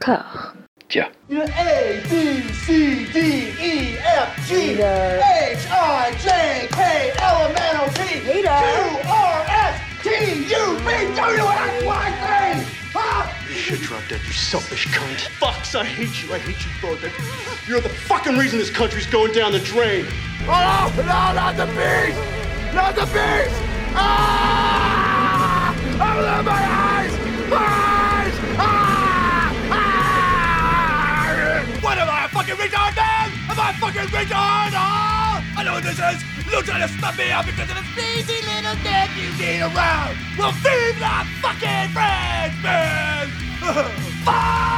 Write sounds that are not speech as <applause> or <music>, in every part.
cœur. Tiens. A, B, C, D, E, F, G, H, I, J, K, L, M, N, O, P, Q, R, S, T, U, V, W, X, Y, Z. Huh? You should drop dead, you selfish cunt. Fox, I hate you. I hate you both. You're the fucking reason this country's going down the drain. Oh, no, not the beast! Not the beast! Ah! Open my eyes! Eyes! Ah! A fucking retard? Oh! I know what this is! You're to stop me out because of this lazy little dick you need around! Well, feed the fucking friends, man! <laughs> Fuck!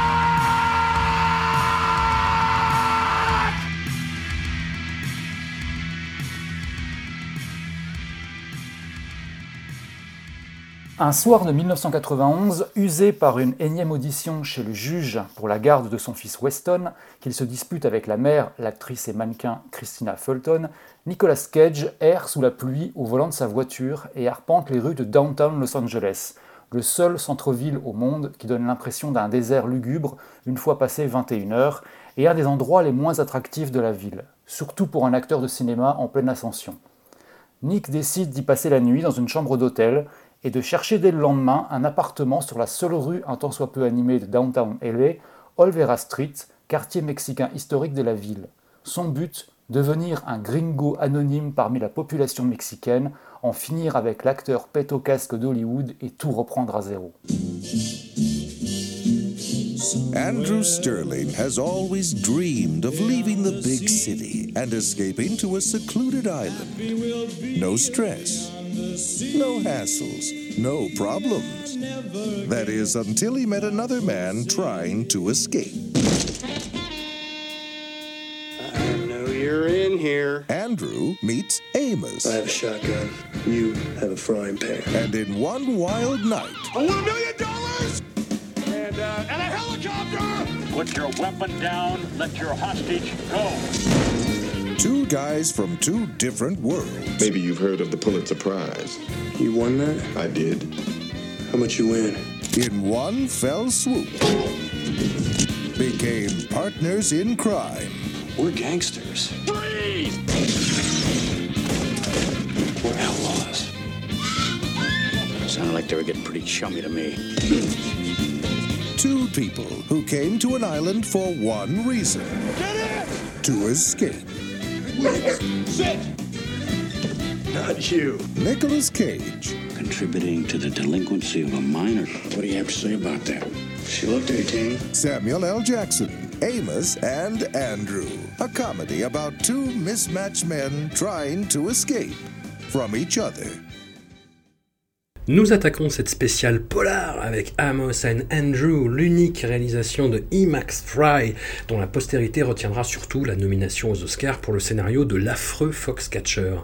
Un soir de 1991, usé par une énième audition chez le juge pour la garde de son fils Weston, qu'il se dispute avec la mère, l'actrice et mannequin Christina Fulton, Nicolas Cage erre sous la pluie au volant de sa voiture et arpente les rues de downtown Los Angeles, le seul centre-ville au monde qui donne l'impression d'un désert lugubre une fois passé 21 heures et un des endroits les moins attractifs de la ville, surtout pour un acteur de cinéma en pleine ascension. Nick décide d'y passer la nuit dans une chambre d'hôtel et de chercher dès le lendemain un appartement sur la seule rue un tant soit peu animée de downtown LA, Olvera Street, quartier mexicain historique de la ville. Son but Devenir un gringo anonyme parmi la population mexicaine, en finir avec l'acteur pète au casque d'Hollywood et tout reprendre à zéro. Andrew Sterling has always dreamed of leaving the big city and escaping to a secluded island. No stress, no hassles, no problems. That is, until he met another man trying to escape. I know you're in here. Andrew meets Amos, I have a shotgun. You have a frying pan. and in one wild night, I want a million dollars! And, uh, and a helicopter! Put your weapon down. Let your hostage go. Two guys from two different worlds Maybe you've heard of the Pulitzer Prize. You won that? I did. How much you win? in one fell swoop became partners in crime. We're gangsters. Freeze! We're outlaws. Sounded like they were getting pretty chummy to me. Two people who came to an island for one reason to escape. Sit! Not you. Nicolas Cage Contributing to the delinquency of a minor. What do you have to say about that? She looked 18. Samuel L. Jackson, Amos, and Andrew. A comedy about two mismatched men trying to escape from each other. Nous attaquons cette spéciale polar avec Amos and Andrew, l'unique réalisation de E. Max Fry, dont la postérité retiendra surtout la nomination aux Oscars pour le scénario de l'affreux Foxcatcher.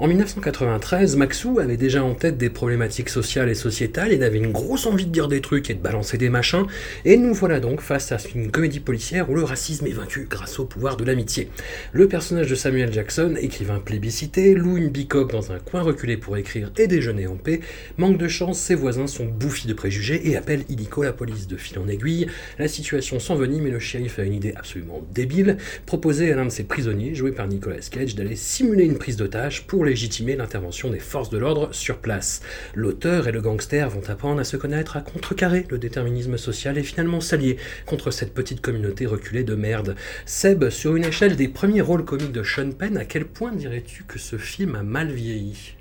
En 1993, Maxou avait déjà en tête des problématiques sociales et sociétales, il avait une grosse envie de dire des trucs et de balancer des machins, et nous voilà donc face à une comédie policière où le racisme est vaincu grâce au pouvoir de l'amitié. Le personnage de Samuel Jackson, écrivain plébiscité, loue une bicoque dans un coin reculé pour écrire et déjeuner en paix, manque de chance, ses voisins sont bouffis de préjugés et appellent illico la police de fil en aiguille. La situation s'envenime et le shérif a une idée absolument débile, proposer à l'un de ses prisonniers, joué par Nicolas Cage, d'aller simuler une prise d'otage pour légitimer l'intervention des forces de l'ordre sur place. L'auteur et le gangster vont apprendre à se connaître, à contrecarrer le déterminisme social et finalement s'allier contre cette petite communauté reculée de merde. Seb, sur une échelle des premiers rôles comiques de Sean Penn, à quel point dirais-tu que ce film a mal vieilli?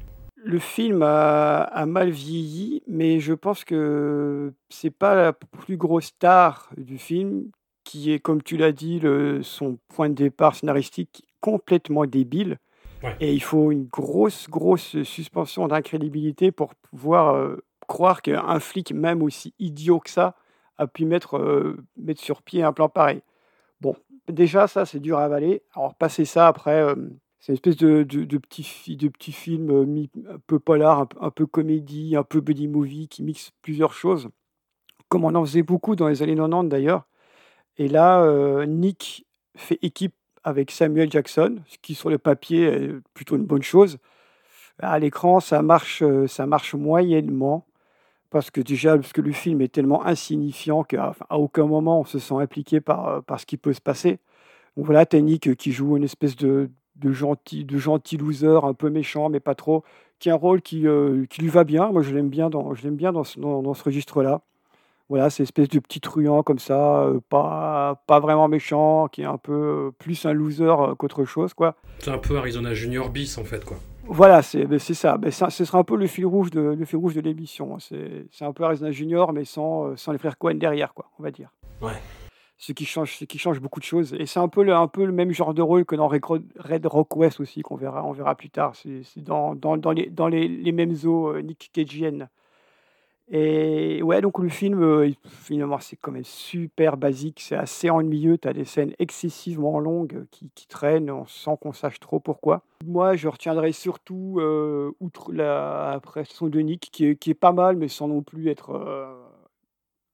Le film a, a mal vieilli, mais je pense que c'est pas la plus grosse star du film, qui est, comme tu l'as dit, le- son point de départ scénaristique complètement débile. Ouais. Et il faut une grosse, grosse suspension d'incrédibilité pour pouvoir euh, croire qu'un flic, même aussi idiot que ça, a pu mettre, euh, mettre sur pied un plan pareil. Bon, déjà, ça, c'est dur à avaler. Alors, passer ça après, euh, c'est une espèce de, de, de petit, de petit film euh, un peu polar, un, peu- comédie, un peu buddy movie, qui mixe plusieurs choses, comme on en faisait beaucoup dans les années 90 d'ailleurs. Et là, euh, Nick fait équipe avec Samuel Jackson, ce qui sur le papier est plutôt une bonne chose. À l'écran, ça marche, euh, ça marche moyennement. parce que déjà, parce que le film est tellement insignifiant qu'à aucun moment on se sent impliqué par, par ce qui peut se passer. Donc voilà, Nick qui joue une espèce de, de gentil, de gentil loser, un peu méchant, mais pas trop, qui a un rôle qui, euh, qui lui va bien. Moi, je l'aime bien dans, je l'aime bien dans ce, dans, dans ce registre-là. Voilà, c'est espèce de petit truand comme ça, euh, pas, pas vraiment méchant, qui est un peu euh, plus un loser qu'autre chose, quoi. C'est un peu Arizona Junior bis en fait, quoi. Voilà, c'est ben, c'est ça. Ben, ça. Ce sera un peu le fil rouge de, le fil rouge de l'émission. C'est c'est un peu Arizona Junior, mais sans, sans les frères Cohen derrière, quoi, on va dire. Ouais. Ce qui change, ce qui change beaucoup de choses. Et c'est un peu le, un peu le même genre de rôle que dans Red Ro- Red Rock West aussi, qu'on verra, on verra plus tard. C'est dans, dans, dans les, dans les, les mêmes eaux euh, Nick Cage'iennes. Et ouais, donc le film, euh, finalement, c'est quand même super basique. C'est assez ennuyeux. Tu as des scènes excessivement longues euh, qui, qui traînent sans qu'on sache trop pourquoi. Moi, je retiendrai surtout, outre la prestation de Nick, qui est, qui est pas mal, mais sans non plus être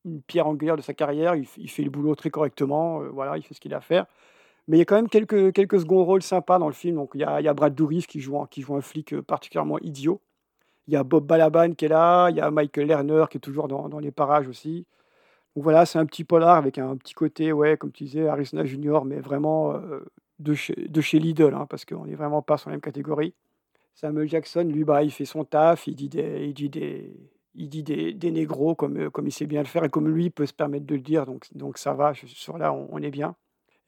une pierre angulaire de sa carrière. Il, fait le boulot très correctement. euh, voilà, il fait ce qu'il a à faire. Mais il y a quand même quelques, quelques seconds rôles sympas dans le film. Donc, il y a, il y a Brad Dourif qui joue, un- qui joue un flic euh, particulièrement idiot. Il y a Bob Balaban qui est là. Il y a Michael Lerner qui est toujours dans, dans les parages aussi. Donc voilà, c'est un petit polar avec un petit côté, ouais, comme tu disais, Arizona Junior, mais vraiment euh, de, chez, de chez Lidl, hein, parce qu'on n'est vraiment pas sur la même catégorie. Samuel Jackson, lui, bah, il fait son taf, il dit des, il dit des, il dit des, des négros comme, euh, comme il sait bien le faire et comme lui peut se permettre de le dire, donc, donc ça va, sur là, on, on est bien.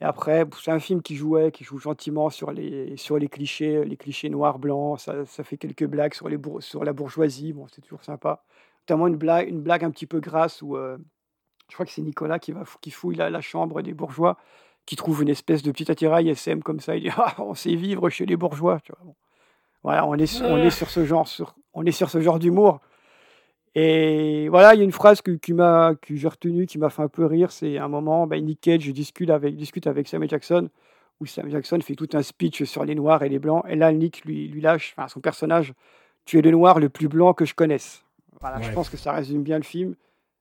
Et après, c'est un film qui jouait, qui joue gentiment sur les, sur les clichés, les clichés noirs, blancs. Ça, ça fait quelques blagues sur, les sur la bourgeoisie. Bon, c'est toujours sympa. Notamment une blague, une blague un petit peu grasse où euh, je crois que c'est Nicolas qui, va, qui fouille la, la chambre des bourgeois, qui trouve une espèce de petit attirail SM comme ça. Il dit Ah, on sait vivre chez les bourgeois. Tu vois, bon. Voilà, on est, on est sur ce genre, sur, on est sur ce genre d'humour. Et voilà, il y a une phrase que, qui m'a, que j'ai retenue, qui m'a fait un peu rire. C'est un moment, ben, Nick Cage discute avec, discute avec Samuel Jackson, où Samuel Jackson fait tout un speech sur les noirs et les blancs. Et là, Nick lui, lui lâche, enfin, son personnage, tu es le noir le plus blanc que je connaisse. Voilà, je pense que ça résume bien le film.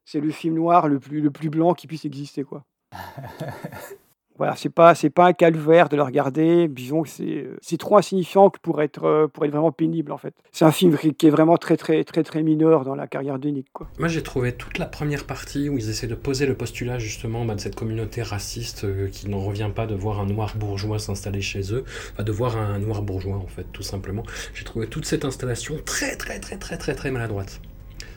C'est le film noir le plus, le plus blanc qui puisse exister, quoi. <laughs> Voilà, c'est pas, c'est pas un calvaire de le regarder. Disons que c'est, euh, c'est trop insignifiant que pour être, euh, pour être vraiment pénible, en fait. C'est un film qui est vraiment très, très, très, très mineur dans la carrière de Nick. Moi, j'ai trouvé toute la première partie où ils essaient de poser le postulat justement bah, de cette communauté raciste euh, qui n'en revient pas de voir un noir bourgeois s'installer chez eux, enfin, de voir un noir bourgeois en fait, tout simplement. J'ai trouvé toute cette installation très très très très très très maladroite.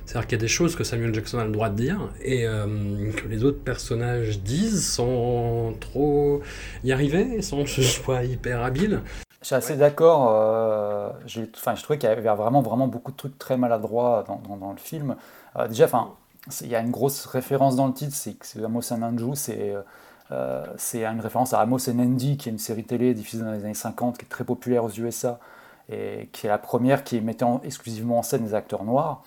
C'est-à-dire qu'il y a des choses que Samuel Jackson a le droit de dire et euh, que les autres personnages disent sans trop y arriver, sans que ce soit hyper habile. Je suis assez d'accord. euh, je trouvais qu'il y avait vraiment, vraiment beaucoup de trucs très maladroits dans, dans- le film. Euh, déjà, il y a une grosse référence dans le titre, c'est que Amos and Andrew, c'est euh, c'est une référence à Amos and Andy, qui est une série télé diffusée dans les années 50, qui est très populaire aux USA, et qui est la première qui mettait en- exclusivement en scène des acteurs noirs.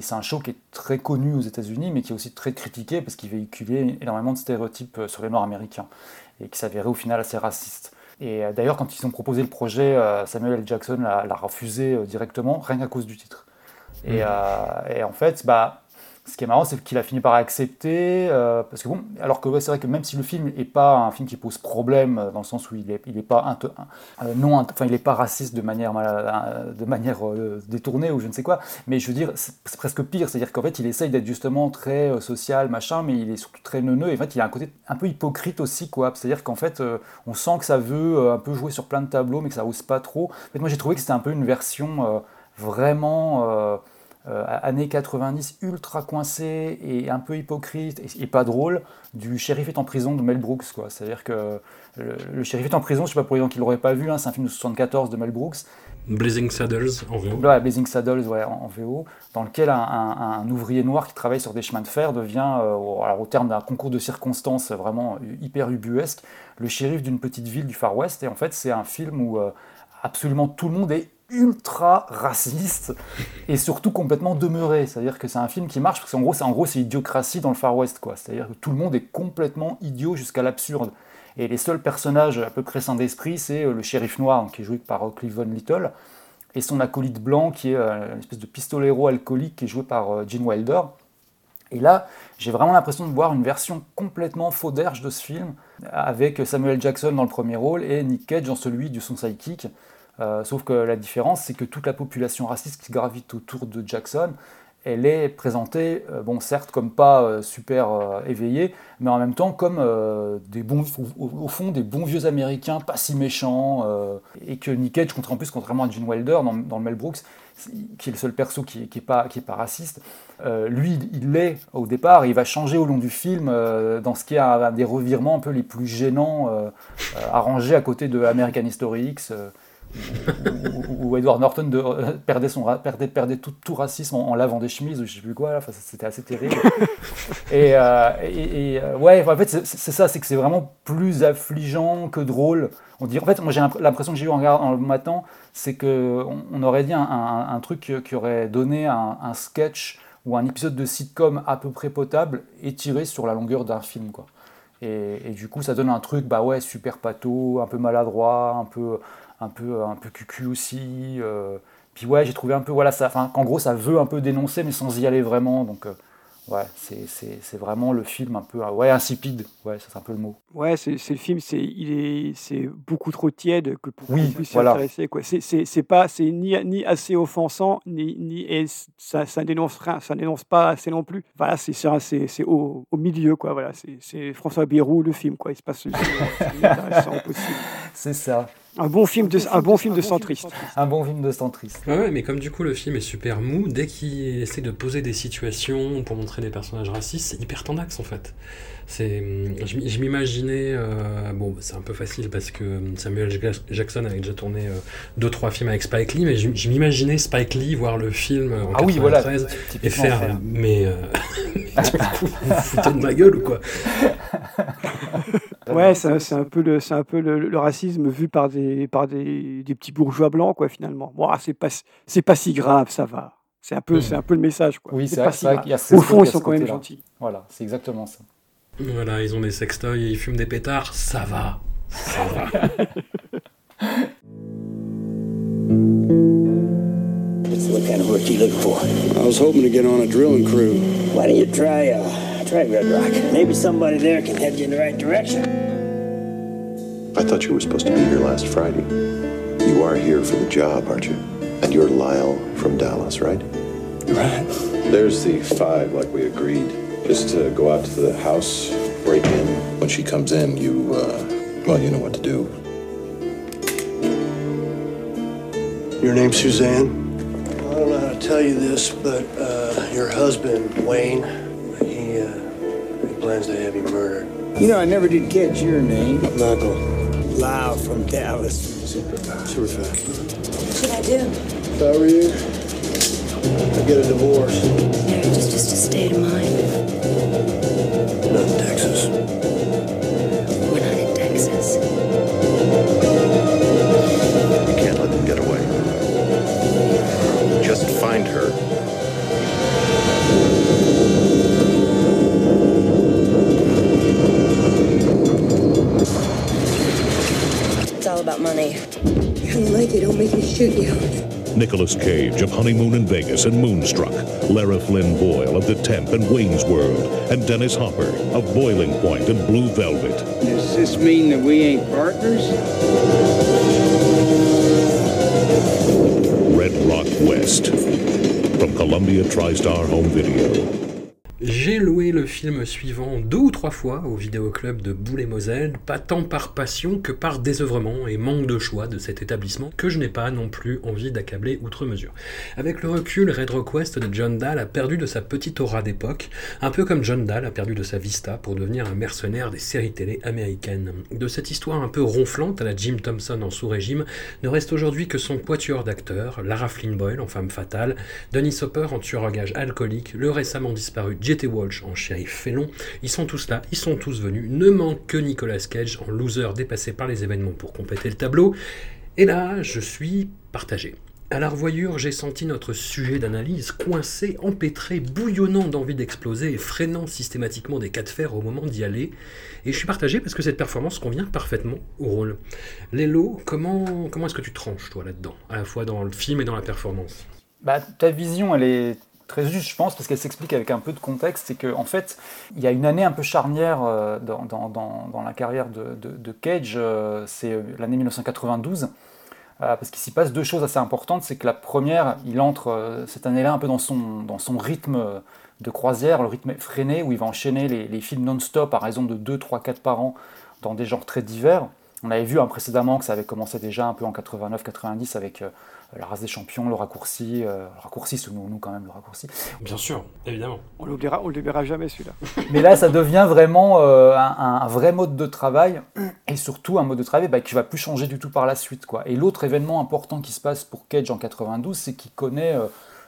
Et c'est un show qui est très connu aux États-Unis, mais qui est aussi très critiqué parce qu'il véhiculait énormément de stéréotypes euh, sur les Noirs américains et qui s'avérait au final assez raciste. Et euh, d'ailleurs, quand ils ont proposé le projet, euh, Samuel L. Jackson l'a refusé directement, rien qu'à cause du titre. Et, euh, et en fait, bah, ce qui est marrant, c'est qu'il a fini par accepter, euh, parce que bon, alors que c'est vrai que même si le film n'est pas un film qui pose problème, euh, dans le sens où il n'est il est pas, euh, non, enfin, il est pas raciste de manière, de manière détournée ou je ne sais quoi, mais je veux dire, c'est presque pire, c'est-à-dire qu'en fait, il essaye d'être justement très social, machin, mais il est surtout très neuneux, et en fait, il a un côté un peu hypocrite aussi, quoi. C'est-à-dire qu'en fait, on sent que ça veut un peu jouer sur plein de tableaux, mais que ça ose pas trop. En fait, moi, j'ai trouvé que c'était un peu une version vraiment. Euh, années 90 ultra coincé et un peu hypocrite et, et pas drôle du shérif est en prison de Mel Brooks quoi c'est à dire que le, le shérif est en prison je sais pas pour les gens qui l'auraient pas vu hein, c'est un film de 74 de Mel Brooks Blazing Saddles en VO. Ouais, Blazing Saddles ouais, en, en VO, dans lequel un, un- un ouvrier noir qui travaille sur des chemins de fer devient, euh, au, alors, au terme d'un concours de circonstances vraiment hyper ubuesque, le shérif d'une petite ville du Far West. Et en fait, c'est un film où euh, absolument tout le monde est ultra raciste et surtout complètement demeuré. C'est-à-dire que c'est un film qui marche parce qu'en gros, c'est en gros, idiocratie dans le Far West. C'est-à-dire que tout le monde est complètement idiot jusqu'à l'absurde. Et les seuls personnages à peu près sains d'esprit, c'est euh, le shérif noir, qui est joué par euh, Cleavon Little, et son acolyte blanc, qui est euh, une espèce de pistolero alcoolique, qui est joué par Gene Wilder. Et là, j'ai vraiment l'impression de voir une version complètement faux d'erge de ce film, avec Samuel Jackson dans le premier rôle et Nick Cage dans celui de son sidekick. Euh, sauf que la différence, c'est que toute la population raciste qui gravite autour de Jackson elle est présentée, euh, bon, certes, comme pas euh, super éveillée, mais en même temps comme des bons, au, fond, des bons vieux américains, pas si méchants, et que Nick Cage, en plus, contrairement à Gene Wilder dans, dans Mel Brooks, qui est le seul perso qui n'est pas, est pas raciste, lui, il l'est au départ, il va changer au long du film dans ce qui est un, des revirements un peu les plus gênants, arrangés à côté de American History X où, Edward Norton de, euh, perdait, son, perdait, perdait tout, tout racisme en, lavant des chemises ou je sais plus quoi, enfin, c'était assez terrible. <laughs> et, euh, et, euh, ouais, en fait, c'est ça, c'est que c'est vraiment plus affligeant que drôle. On dit, en fait, moi j'ai l'impression que j'ai eu en, en le matin, c'est qu'on on aurait dit un, un, truc qui aurait donné un, un, sketch ou un épisode de sitcom à peu près potable étiré sur la longueur d'un film, quoi. Et, et, du coup, ça donne un truc, bah ouais, super pâteau, un peu maladroit, un peu, un peu, un peu cucu aussi. Euh. puis ouais, j'ai trouvé un peu, voilà, ça, enfin, qu'en gros, ça veut un peu dénoncer, mais sans y aller vraiment. Donc, euh, ouais, c'est vraiment le film un peu, ouais, insipide. Ouais, c'est un peu le mot. Ouais, c'est le film, c'est il est, c'est beaucoup trop tiède que pour oui, puisse voilà. s'intéresser. Quoi, c'est pas, c'est ni, ni assez offensant, ni, ni et ça, ça dénonce rien, ça dénonce pas assez non plus. Voilà, c'est c'est au, au milieu, quoi. Voilà, c'est François Bayrou le film, quoi. Il se passe, c'est ça. Un bon film de, un bon film de centriste. Un bon film de centriste. Ouais, mais comme du coup le film est super mou, dès qu'il essaie de poser des situations pour montrer des personnages racistes, c'est hyper tendax en fait. C'est, je, m'imaginais, euh, bon, c'est un peu facile parce que Samuel Jackson avait déjà tourné euh, deux trois films avec Spike Lee, mais je, m'imaginais Spike Lee voir le film en ah 93 et faire, mais euh, <laughs> vous vous foutez de ma gueule ou quoi? <laughs> Ouais, c'est un peu, le, un peu le, racisme vu par des, par des, des, petits bourgeois blancs, quoi, finalement. Bon, c'est pas, pas si grave, ça va. C'est un, peu, mmh. un peu le message, quoi. Oui, c'est pas si Au fond, ils sont quand même gentils. Voilà, c'est exactement ça. Voilà, ils ont des sextoys et ils fument des pétards, ça va. Ça va. <laughs> what kind of work you look for? I was hoping to get on a drilling crew. Why don't you try uh, Try Red Rock? Maybe somebody there can head you in the right direction. I thought you were supposed to be here last Friday. You are here for the job, aren't you? And you're Lyle from Dallas, right? Right. There's the five, like we agreed. Just to go out to the house, break in. When she comes in, you, uh, well, you know what to do. Your name's Suzanne? I don't know how to tell you this, but uh, your husband, Wayne—he—he plans to have you murdered. You know, I never did catch your name. Michael. Lyle from Dallas. Super, super fast. What should I do? If I were you, I'd get a divorce. Marriage is just a state of mind. Not in Texas. We're not in Texas. You can't let them get away. Just find her It's all about money. Young lady, don't make me shoot you. Nicholas Cage of Honeymoon in Vegas and Moonstruck, Lara Flynn Boyle of The Temp and Wayne's World, and Dennis Hopper of Boiling Point and Blue Velvet. Does this mean that we ain't partners? Red Rock West. From Columbia TriStar Home Video. J'ai loué le film suivant deux ou trois fois au vidéoclub de Boulay-Moselle, pas tant par passion que par désœuvrement et manque de choix de cet établissement que je n'ai pas non plus envie d'accabler outre mesure. Avec le recul, Red Rock West de John Dahl a perdu de sa petite aura d'époque, un peu comme John Dahl a perdu de sa vista pour devenir un mercenaire des séries télé américaines. De cette histoire un peu ronflante à la Jim Thompson en sous-régime, ne reste aujourd'hui que son quatuor d'acteurs, Lara Flynn Boyle en femme fatale, Denis Hopper en tueur à gage alcoolique, le récemment disparu J.T. Walsh en shérif félon, ils sont tous là, ils sont tous venus, ne manque que Nicolas Cage en loser dépassé par les événements pour compléter le tableau, et là, je suis partagé. À la revoyure, j'ai senti notre sujet d'analyse coincé, empêtré, bouillonnant d'envie d'exploser et freinant systématiquement des cas de fer au moment d'y aller. Et je suis partagé parce que cette performance convient parfaitement au rôle. Lélo, comment, comment est-ce que tu tranches, toi, là-dedans À la fois dans le film et dans la performance? Bah, Ta vision, elle est très juste, je pense, parce qu'elle s'explique avec un peu de contexte, c'est qu'en en fait, il y a une année un peu charnière euh, dans, la carrière de, Cage, euh, c'est l'année 1992. Euh, parce qu'il s'y passe deux choses assez importantes. C'est que la première, il entre euh, cette année-là un peu dans son, rythme de croisière, le rythme freiné, où il va enchaîner les, films non-stop à raison de 2, 3, 4 par an dans des genres très divers. On avait vu hein, précédemment que ça avait commencé déjà un peu en 89-90 avec euh, La race des champions, le raccourci, euh, le raccourci, souvenons-nous quand même le raccourci. Bien sûr, évidemment. On l'oubliera, on le verra jamais celui-là. <laughs> Mais là, ça devient vraiment euh, un, un, vrai mode de travail et surtout un mode de travail bah, qui va plus changer du tout par la suite. Quoi. Et l'autre événement important qui se passe pour Cage en 92, c'est qu'il connaît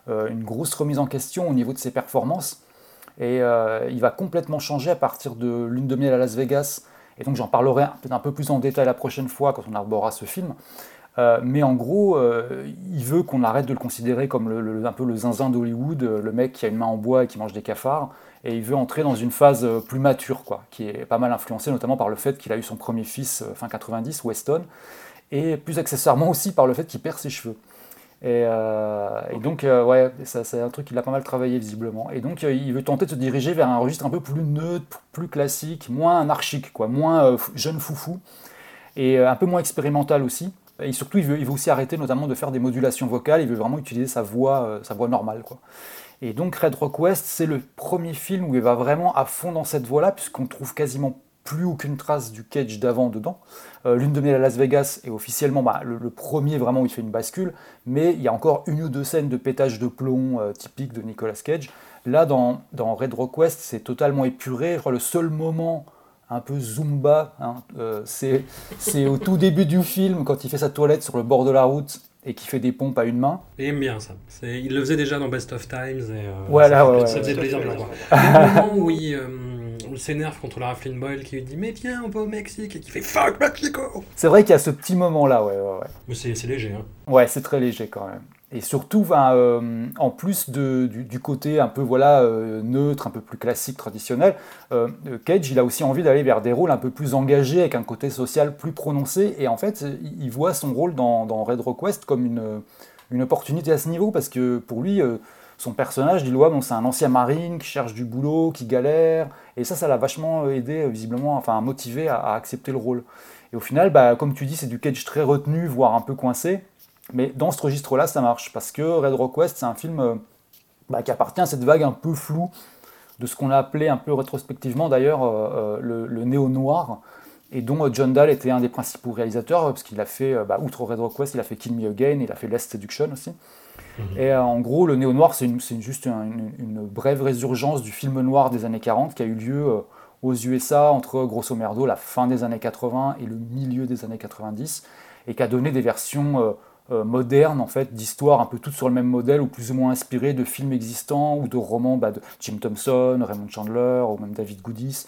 une grosse remise en question au niveau de ses performances. Et il va complètement changer à partir de Lune de miel à Las Vegas et donc j'en parlerai peut-être un peu plus en détail la prochaine fois quand on arborera ce film. Euh, mais en gros, euh, il veut qu'on arrête de le considérer comme le, un peu le zinzin d'Hollywood, euh, le mec qui a une main en bois et qui mange des cafards. Et il veut entrer dans une phase plus mature, quoi, qui est pas mal influencée notamment par le fait qu'il a eu son premier fils fin 90, Weston, et plus accessoirement aussi par le fait qu'il perd ses cheveux. Et, euh, et, donc, ouais, c'est un truc qu'il a pas mal travaillé visiblement. Et donc, il veut tenter de se diriger vers un registre un peu plus neutre, plus classique, moins anarchique, quoi, moins jeune foufou, et un peu moins expérimental aussi. Et surtout, il veut, aussi arrêter notamment de faire des modulations vocales, il veut vraiment utiliser sa voix, sa voix normale. Quoi. Et donc, Red Rock West, c'est le premier film où il va vraiment à fond dans cette voie-là, puisqu'on trouve quasiment plus aucune trace du Cage d'avant dedans. Euh, L'une de miel à Las Vegas est officiellement bah, le, premier vraiment où il fait une bascule, mais il y a encore une ou deux scènes de pétage de plomb euh, typiques de Nicolas Cage. Là, dans, dans Red Rock West, c'est totalement épuré. Je crois le seul moment un peu zumba, hein, euh, c'est au tout début du film, quand il fait sa toilette sur le bord de la route et qui fait des pompes à une main. Il aime bien ça. Il le faisait déjà dans Best of Times. Et, voilà, ça, ouais, ça faisait plaisir de le voir. <laughs> Moment où il s'énerve contre la Flynn Boyle qui lui dit Mais viens, on va au Mexique et qui fait Fuck Mexico C'est vrai qu'il y a ce petit moment-là, ouais, ouais, ouais. Mais c'est léger, hein. Ouais, c'est très léger quand même. Et surtout, euh, en plus du, côté un peu voilà euh, neutre, un peu plus classique, traditionnel, euh, Cage, il a aussi envie d'aller vers des rôles un peu plus engagés, avec un côté social plus prononcé. Et en fait, il voit son rôle dans, dans Red Rock West comme une, opportunité à ce niveau, parce que pour lui, son personnage, Lillois, bon, c'est un ancien marine qui cherche du boulot, qui galère, et ça, ça l'a vachement aidé, visiblement, enfin, motivé à, à, accepter le rôle. Et au final, bah, comme tu dis, c'est du Cage très retenu, voire un peu coincé, mais dans ce registre-là, ça marche, parce que Red Rock West, c'est un film euh, bah, qui appartient à cette vague un peu floue de ce qu'on a appelé un peu rétrospectivement d'ailleurs euh, euh, le, le néo-noir, et dont John Dahl était un des principaux réalisateurs, parce qu'il a fait, bah, outre Red Rock West, il a fait Kill Me Again, il a fait Last Seduction aussi. Et euh, en gros, le néo-noir, c'est juste une, brève résurgence du film noir des années 40 qui a eu lieu euh, aux USA entre, grosso merdo, la fin des années 80 et le milieu des années 90, et qui a donné des versions euh, modernes, en fait, d'histoires un peu toutes sur le même modèle, ou plus ou moins inspirées de films existants, ou de romans bah, de Jim Thompson, Raymond Chandler, ou même David Goodis,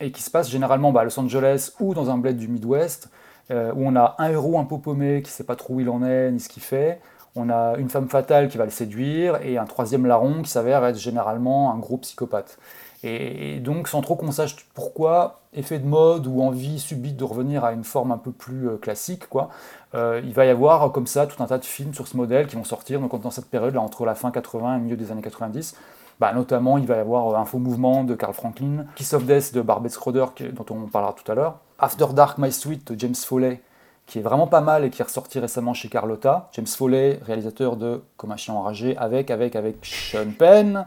et qui se passent généralement bah, à Los Angeles ou dans un bled du Midwest, où on a un héros un peu paumé qui sait pas trop où il en est, ni ce qu'il fait, on a une femme fatale qui va le séduire et un troisième larron qui s'avère être généralement un gros psychopathe. Et, donc, sans trop qu'on sache pourquoi, effet de mode ou envie subite de revenir à une forme un peu plus euh, classique, quoi, euh, il va y avoir comme ça tout un tas de films sur ce modèle qui vont sortir donc, dans cette période, là, entre la fin 80 et le milieu des années 90. Bah, notamment, il va y avoir euh, Un faux mouvement de Carl Franklin, Kiss of Death de Barbet Schroeder, dont on parlera tout à l'heure, After Dark My Sweet de James Foley, qui est vraiment pas mal et qui est ressorti récemment chez Carlotta. James Foley, réalisateur de Comme un chien enragé, avec, avec, avec Sean Penn.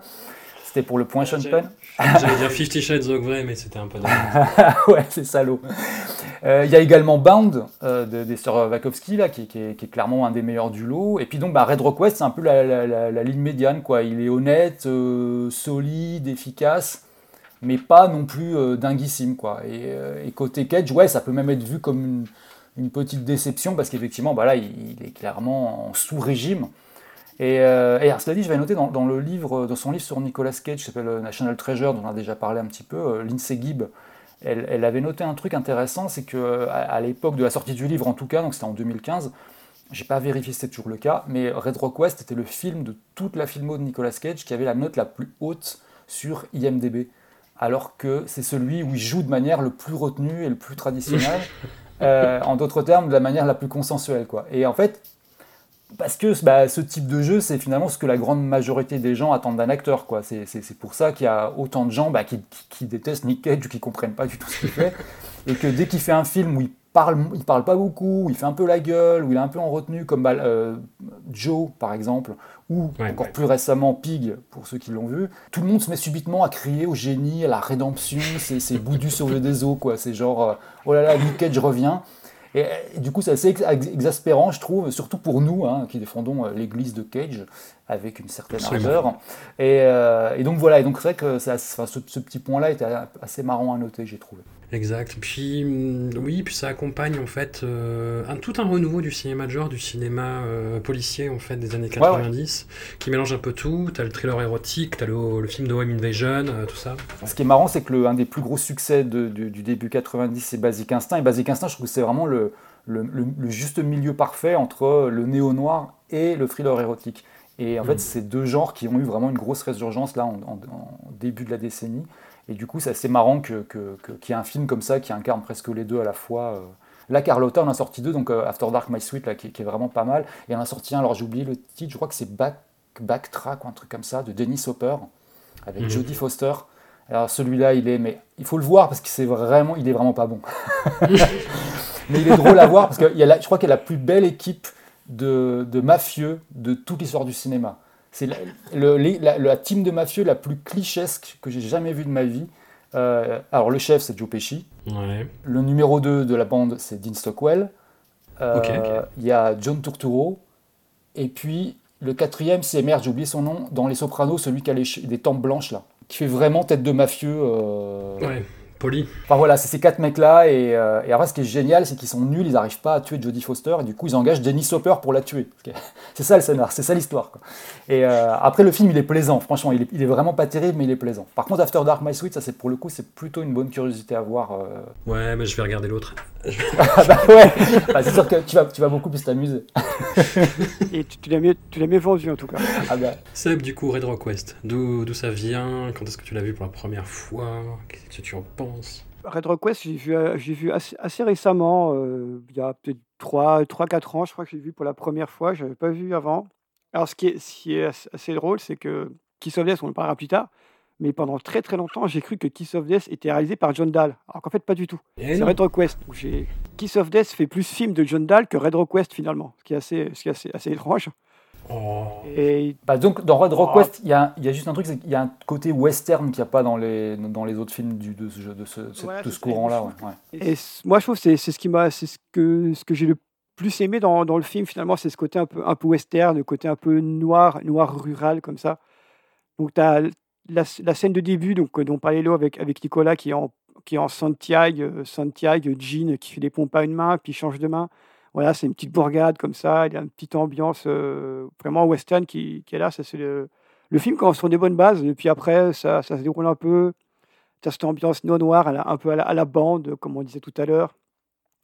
C'était pour le point Sean Penn. J'allais dire Fifty Shades of Grey, mais c'était un peu <laughs> Ouais, c'est salaud. Euh, il y a également Bound euh, de, des sœurs Wachowski, là, qui, est, clairement un des meilleurs du lot. Et puis donc, bah, Red Rock West, c'est un peu la, ligne médiane. Quoi. Il est honnête, euh, solide, efficace mais pas non plus dinguissime quoi. Et, côté Cage, ouais, ça peut même être vu comme une, petite déception parce qu'effectivement, bah là, il, est clairement en sous-régime. Et, euh, et alors, cela dit, je vais noter dans, dans, le livre, dans son livre sur Nicolas Cage, qui s'appelle euh, National Treasure, dont on a déjà parlé un petit peu, euh, Lindsay Gibb, elle, elle, avait noté un truc intéressant, c'est que à, à l'époque de la sortie du livre, en tout cas, donc c'était en 2015, j'ai pas vérifié si c'était toujours le cas, mais Red Rock West était le film de toute la filmo de Nicolas Cage qui avait la note la plus haute sur IMDb, alors que c'est celui où il joue de manière le plus retenue et le plus traditionnelle. <laughs> Euh, en d'autres termes, de la manière la plus consensuelle. Quoi. Et en fait, parce que bah, ce type de jeu, c'est finalement ce que la grande majorité des gens attendent d'un acteur. Quoi. C'est, pour ça qu'il y a autant de gens bah, qui, qui, qui, détestent Nick Cage ou qui comprennent pas du tout ce qu'il fait. Et que dès qu'il fait un film où il parle, il parle pas beaucoup, il fait un peu la gueule, ou il est un peu en retenue, comme bah, euh, Joe par exemple, ou encore plus récemment Pig, pour ceux qui l'ont vu. Tout le monde se met subitement à crier au génie, à la rédemption, c'est Boudu sur le <laughs> des eaux, quoi. C'est genre, euh, oh là là, Nick Cage revient. Et, du coup, c'est assez exaspérant, je trouve, surtout pour nous, hein, qui défendons euh, l'église de Cage avec une certaine ardeur. Et, et, donc voilà, et donc c'est vrai que ça, ce, ce petit point-là était assez marrant à noter, j'ai trouvé. Exact. Puis mm, oui, puis ça accompagne en fait euh, un, tout un renouveau du cinéma de genre, du cinéma euh, policier en fait des années 90, qui mélange un peu tout. T'as le thriller érotique, t'as le, le film de Home Invasion, euh, tout ça. Ce qui est marrant, c'est que le, un des plus gros succès de, du début 90, c'est Basic Instinct. Et Basic Instinct, je trouve que c'est vraiment le, le, juste milieu parfait entre le néo noir et le thriller érotique. Et en fait, mm. c'est deux genres qui ont eu vraiment une grosse résurgence là en, en début de la décennie. Et du coup, c'est assez marrant qu'il que, y ait un film comme ça qui incarne presque les deux à la fois. Euh. Là, Carlotta, on a sorti deux, donc euh, After Dark, My Sweet, là, qui, est vraiment pas mal. Et on a sorti un, alors j'ai oublié le titre, je crois que c'est Back, Backtrack ou un truc comme ça, de Dennis Hopper, avec mhm. Jodie Foster. Alors celui-là, il est, mais il faut le voir parce qu'il vraiment, il est vraiment pas bon. <laughs> mais il est drôle à voir parce que y a je crois qu'il y a la plus belle équipe de, de mafieux de toute l'histoire du cinéma. C'est la, team de mafieux la plus clichesque que j'ai jamais vue de ma vie. Euh, alors, le chef, c'est Joe Pesci. Le numéro 2 de la bande, c'est Dean Stockwell. Euh, il y a John Turturro. Et puis, le quatrième, c'est, merde, j'ai oublié son nom, dans Les Sopranos, celui qui a les, des tempes blanches, là. Qui fait vraiment tête de mafieux. Euh, ouais. Poli. Enfin voilà, c'est ces quatre mecs-là. Et, euh, et, après, ce qui est génial, c'est qu'ils sont nuls, ils n'arrivent pas à tuer Jodie Foster. Et du coup, ils engagent Dennis Hopper pour la tuer. <laughs> C'est ça le scénar, c'est ça l'histoire. Et euh, après, le film, il est plaisant. Franchement, il est, il est, vraiment pas terrible, mais il est plaisant. Par contre, After Dark My Sweet, ça, c'est pour le coup, c'est plutôt une bonne curiosité à voir. Euh. Ouais, mais je vais regarder l'autre. Ah bah ouais, bah, c'est sûr que tu vas, tu vas beaucoup plus t'amuser. et tu, tu l'as mieux, mieux vendu en tout cas. Ah bah. Seb, du coup, Red Rock West, d'où ça vient? Quand est-ce que tu l'as vu pour la première fois? Qu'est-ce que tu en penses? Red Request, j'ai vu, euh, j'ai vu assez, récemment, euh, il y a peut-être 3-4 ans, je crois que j'ai vu pour la première fois, je n'avais pas vu avant. Alors, ce qui est, ce qui est assez drôle, c'est que Kiss of Death, on le parlera plus tard, mais pendant très très longtemps, j'ai cru que Kiss of Death était réalisé par John Dahl. Alors qu'en fait, pas du tout. c'est Red Request. Kiss of Death fait plus film de John Dahl que Red Request finalement, ce qui est assez, ce qui est assez, assez étrange. Oh. Et... Bah donc dans Red Rock West, il y, a, y a juste un truc, c'est qu'il y a un côté western qu'il n'y a pas dans les, dans les autres films du, de ce, de ce, de ce courant-là. Ouais. Et moi je trouve que c'est ce, qui m'a, c'est ce que, ce que j'ai le plus aimé dans, dans le film finalement, c'est ce côté un peu, un peu western, le côté un peu noir, noir rural comme ça. Donc tu as la, la, scène de début donc, dont parlait Lo avec, avec Nicolas qui est en, qui est en Santiago, Santiago, jean, qui fait des pompes à une main, puis change de main. Voilà, c'est une petite bourgade comme ça, il y a une petite ambiance euh, vraiment western qui, est là. Ça, c'est le, le film commence sur des bonnes bases, et puis après, ça, ça se déroule un peu. Tu as cette ambiance noir un peu à la, bande, comme on disait tout à l'heure.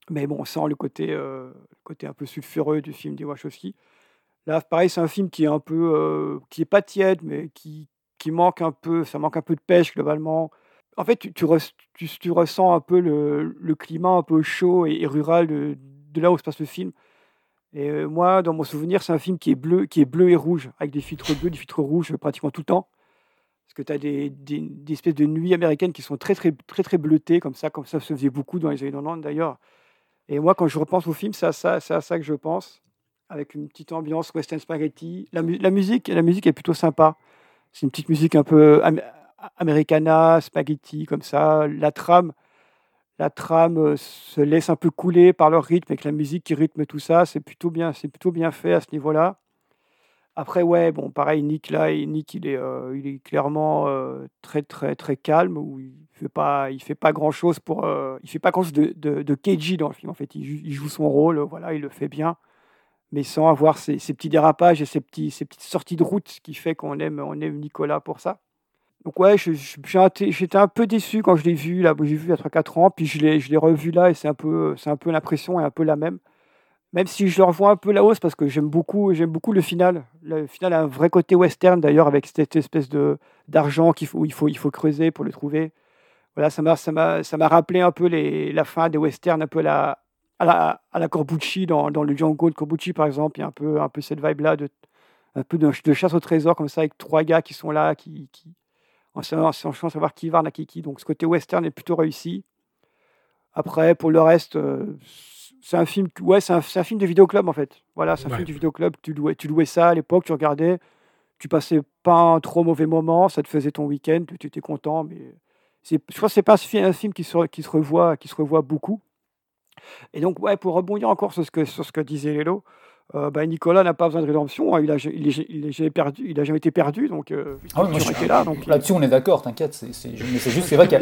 Mais bon, on sent le côté, euh, côté un peu sulfureux du film des Wachowski. Là, pareil, c'est un film qui est un peu, euh, qui est pas tiède, mais qui, qui manque un peu, ça manque un peu de pêche globalement. En fait, tu, ressens un peu le, le, climat un peu chaud et, rural de là où se passe le film. Et euh, moi, dans mon souvenir, c'est un film qui est bleu, qui est bleu et rouge, avec des filtres bleus, des filtres rouges pratiquement tout le temps. Parce que tu as des, des, espèces de nuits américaines qui sont très, très, très, très bleutées, comme ça, comme ça se faisait beaucoup dans les années 90 d'ailleurs. Et moi, quand je repense au film, c'est à ça, c'est à ça que je pense, avec une petite ambiance western spaghetti. La, musique, la musique est plutôt sympa. C'est une petite musique un peu americana, spaghetti, comme ça. La trame, la trame euh, se laisse un peu couler par leur rythme, avec la musique qui rythme tout ça. C'est plutôt bien, c'est plutôt bien fait à ce niveau-là. Après, ouais, bon, pareil, Nick là, Nick, il est, euh, il est clairement euh, très, très, très calme. Où il fait pas, il fait pas grand chose pour, il fait pas grand chose de, de, de dans le film. En fait, il, joue son rôle, voilà, il le fait bien, mais sans avoir ces, petits dérapages et ces petits, ces petites sorties de route qui fait qu'on aime, on aime Nicolas pour ça. Donc ouais, j'étais un peu déçu quand je l'ai vu, là, j'ai vu il y a 3-4 ans, puis je l'ai revu là, et c'est un peu, c'est un peu l'impression est un peu la même. Même si je le revois un peu la hausse, parce que j'aime beaucoup, j'aime beaucoup le final. Le final a un vrai côté western, d'ailleurs, avec cette espèce de d'argent qu'il faut, il faut, il faut creuser pour le trouver. Voilà, ça m'a, ça m'a, ça m'a rappelé un peu les, la fin des westerns, un peu la, à la, à la Corbucci, dans, dans le Django de Corbucci, par exemple. Il y a un peu, un peu cette vibe-là, de, un peu de, chasse au trésor, comme ça, avec trois gars qui sont là, qui, en cherchant à savoir qui va à Kiki. Donc ce côté western est plutôt réussi. Après, pour le reste, euh, c'est un film, ouais, c'est un, film de vidéoclub en fait. Voilà, c'est un Ouais. film de vidéoclub. Tu louais, tu louais ça à l'époque, tu regardais, tu passais pas un trop mauvais moment, ça te faisait ton week-end, tu étais content. Mais je pense que c'est pas un fi- un film qui se, qui se revoit, qui se revoit beaucoup. Et donc, ouais, pour rebondir encore sur ce que, sur ce que disait Lélo, euh, bah, Nicolas n'a pas besoin de rédemption. hein, Il a, ja- il est, il est jamais perdu, il a jamais été perdu, donc euh, Ah oui, là. Là-dessus, on est d'accord, t'inquiète. c'est- c'est- mais c'est juste, c'est vrai, a-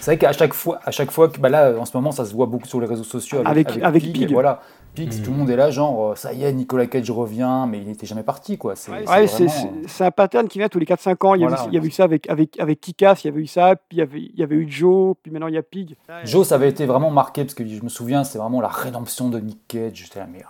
c'est vrai qu'à chaque fois, à chaque fois que, bah là, en ce moment, ça se voit beaucoup sur les réseaux sociaux avec, Avec- avec Pig, Pig. et Voilà, Pig, Mm. tout le monde est là, genre, euh, ça y est, Nicolas Cage revient, mais il n'était jamais parti, quoi. C'est, Ouais, vraiment, un pattern qui vient tous les 4-5 ans. Il y, a Voilà, eu, il y avait eu ça avec, avec, avec Kikas, il y avait eu ça, puis il y avait, il y avait eu Joe, puis maintenant il y a Pig. euh, Joe, ça avait été vraiment marqué, parce que je me souviens, c'est vraiment la rédemption de Nick Cage. J'étais là, mais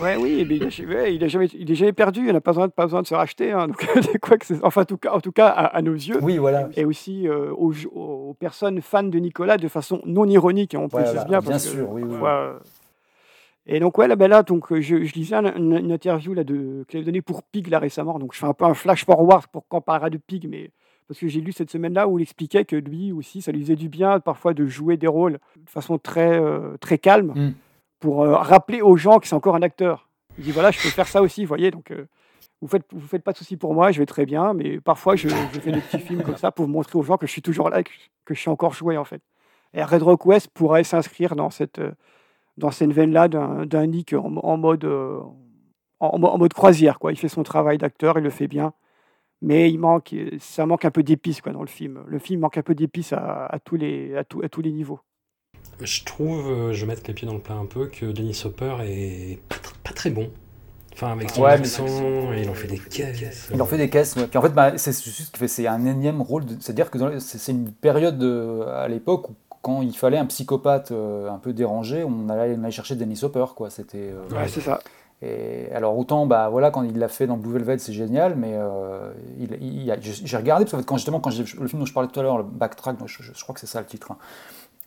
Ouais, oui, mais il ouais, a jamais, il est jamais perdu, il n'a pas besoin, de- pas besoin de se racheter. hein, donc, <laughs> c'est quoi que c'est- enfin, en tout cas, en tout cas à, à nos yeux. Oui, voilà. Et aussi euh, aux, aux personnes fans de Nicolas de façon non ironique, hein, on précise Voilà, bien. bien parce que, sûr, oui, oui, oui. voilà. Et donc, ouais, là, ben là donc, je, je lisais un- une, une interview là, de, qu'il avait donnée pour Pig là, récemment. Donc, je fais un peu un flash forward pour qu'on parlera de Pig, mais parce que j'ai lu cette semaine-là où il expliquait que lui aussi, ça lui faisait du bien parfois de jouer des rôles de façon très, euh, très calme Mm. Pour euh, rappeler aux gens que c'est encore un acteur. Il dit voilà, je peux faire ça aussi, vous voyez. Donc, euh, vous faites, faites pas de soucis pour moi, je vais très bien, mais parfois je, fais des petits films comme ça pour montrer aux gens que je suis toujours là, que, que je suis encore joué en fait. Et Red Rock West pourrait s'inscrire dans cette, euh, dans cette veine-là d'un Nick en, mode, en, mode croisière. Quoi. Il fait son travail d'acteur, il le fait bien, mais il manque, ça manque un peu d'épices quoi, dans le film. Le film manque un peu d'épices à, tous les, à, tout- à tous les niveaux. Je trouve, euh, je vais mettre les pieds dans le plat un peu, que Dennis Hopper est pas, tr- pas très bon. Enfin, avec son Ouais, mais- accent, il en fait des caisses. Il en fait des caisses, ouais. Puis en fait, bah, c'est juste que c'est un énième rôle. de- C'est-à-dire que c'est une période de- à l'époque où, quand il fallait un psychopathe euh, un peu dérangé, on allait, on allait chercher Dennis Hopper, quoi. C'était. euh, Ouais, c'est ça. Et alors autant, bah voilà, quand il l'a fait dans Blue Velvet, c'est génial, mais euh, il, il y a- j'ai j'ai regardé parce que quand justement quand j'ai le film dont je parlais tout à l'heure, le Backtrack, je, je- je crois que c'est ça le titre. hein.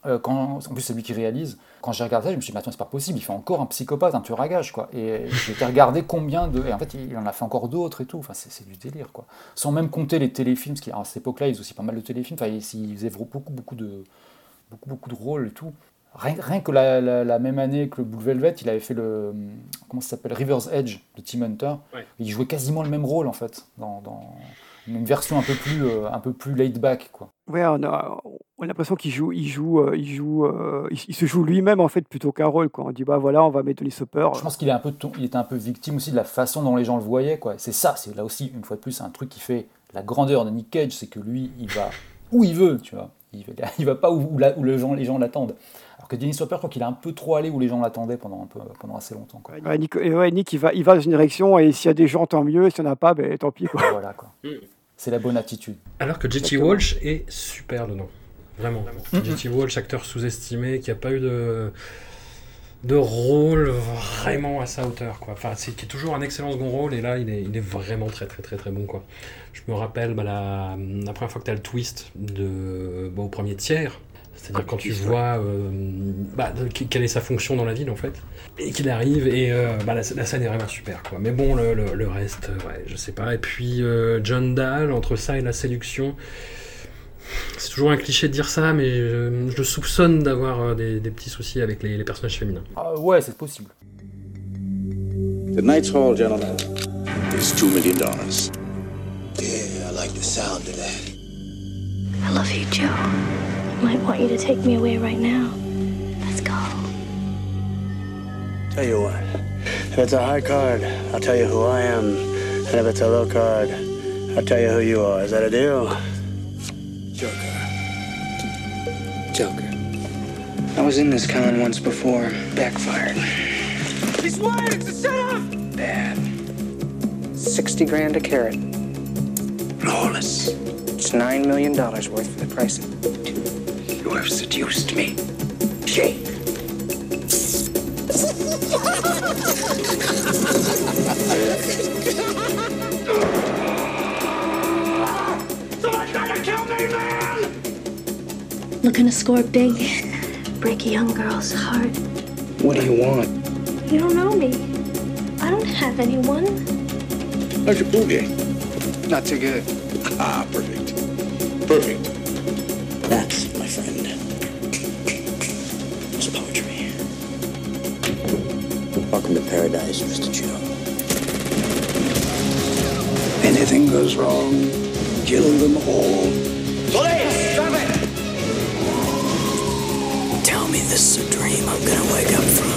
Euh, quand, en plus c'est lui qui réalise. Quand j'ai regardé ça, je me suis dit, mais attends, c'est pas possible, il fait encore un psychopathe, un tueur à gages, quoi. Et <laughs> j'ai été regarder combien de. Et en fait, il en a fait encore d'autres et tout. Enfin, c'est du délire, quoi. Sans même compter les téléfilms, parce qu'à cette époque-là, il faisait aussi pas mal de téléfilms. Enfin, il, il faisait beaucoup, beaucoup de, beaucoup, beaucoup de rôles et tout. Rien, rien que la, la- la même année que le Blue Velvet, il avait fait le. Comment ça s'appelle River's Edge de Tim Hunter. Ouais. Il jouait quasiment le même rôle, en fait, dans, dans une version un peu plus, euh, un peu plus laid back, quoi. Ouais, on a, on a l'impression qu'il joue, il joue, euh, il joue, euh, il, il se joue lui-même en fait plutôt qu'un rôle. Quoi. On dit bah voilà, on va mettre Dennis Hopper. Je pense qu'il est un peu, il était un peu victime aussi de la façon dont les gens le voyaient, quoi. C'est ça, c'est là aussi une fois de plus un truc qui fait la grandeur de Nick Cage, c'est que lui, il va où il veut, tu vois. Il, va- il va pas où, où la- où le gens, les gens l'attendent. Alors que Dennis Hopper, je crois qu'il est un peu trop allé où les gens l'attendaient pendant un peu, pendant assez longtemps, quoi. Ouais, Nick, et ouais, Nick, il va, il va dans une direction et s'il y a des gens, tant mieux. S'il n'y en a pas, ben, tant pis. Quoi. Voilà, quoi. C'est la bonne attitude. Alors que J.T. Walsh est super dedans. Vraiment. J.T. Walsh, acteur sous-estimé, qui a pas eu de, de rôle vraiment à sa hauteur. Quoi. Enfin, c'est qui est toujours un excellent second rôle, et là, il est, il est vraiment très, très, très, très bon. Quoi. Je me rappelle bah, la, la première fois que tu as le twist de, bah, au premier tiers. C'est-à-dire quand tu vois euh, bah, de- quelle est sa fonction dans la ville en fait, et qu'il arrive et euh, bah, la, la scène est vraiment super quoi. Mais bon le, le- le reste, euh, ouais, je sais pas. Et puis euh, John Dahl entre ça et la séduction, c'est toujours un cliché de dire ça, mais je, soupçonne d'avoir euh, des, des petits soucis avec les, les personnages féminins. Ah, ouais, c'est possible. The Knights Hall, gentlemen, is two million dollars. Yeah, I like the sound of that. I love you, Joe. Might want you to take me away right now. Let's go. Tell you what, if it's a high card, I'll tell you who I am. And if it's a low card, I'll tell you who you are. Is that a deal? Joker. Joker. I was in this con once before. Backfired. He's lying! It's a setup! Bad. 60 grand a carat. Flawless. It's $9 million worth for the price of two. You have seduced me. Jake. Someone's trying to kill me, man! Looking to score big, break a young girl's heart. What do you want? You don't know me. I don't have anyone. How's your pool game? Not too good. <laughs> Ah, perfect. Perfect. Welcome to paradise, Mr. Joe. Anything goes wrong, kill them all. Police! Stop it! Tell me this is a dream I'm gonna wake up from.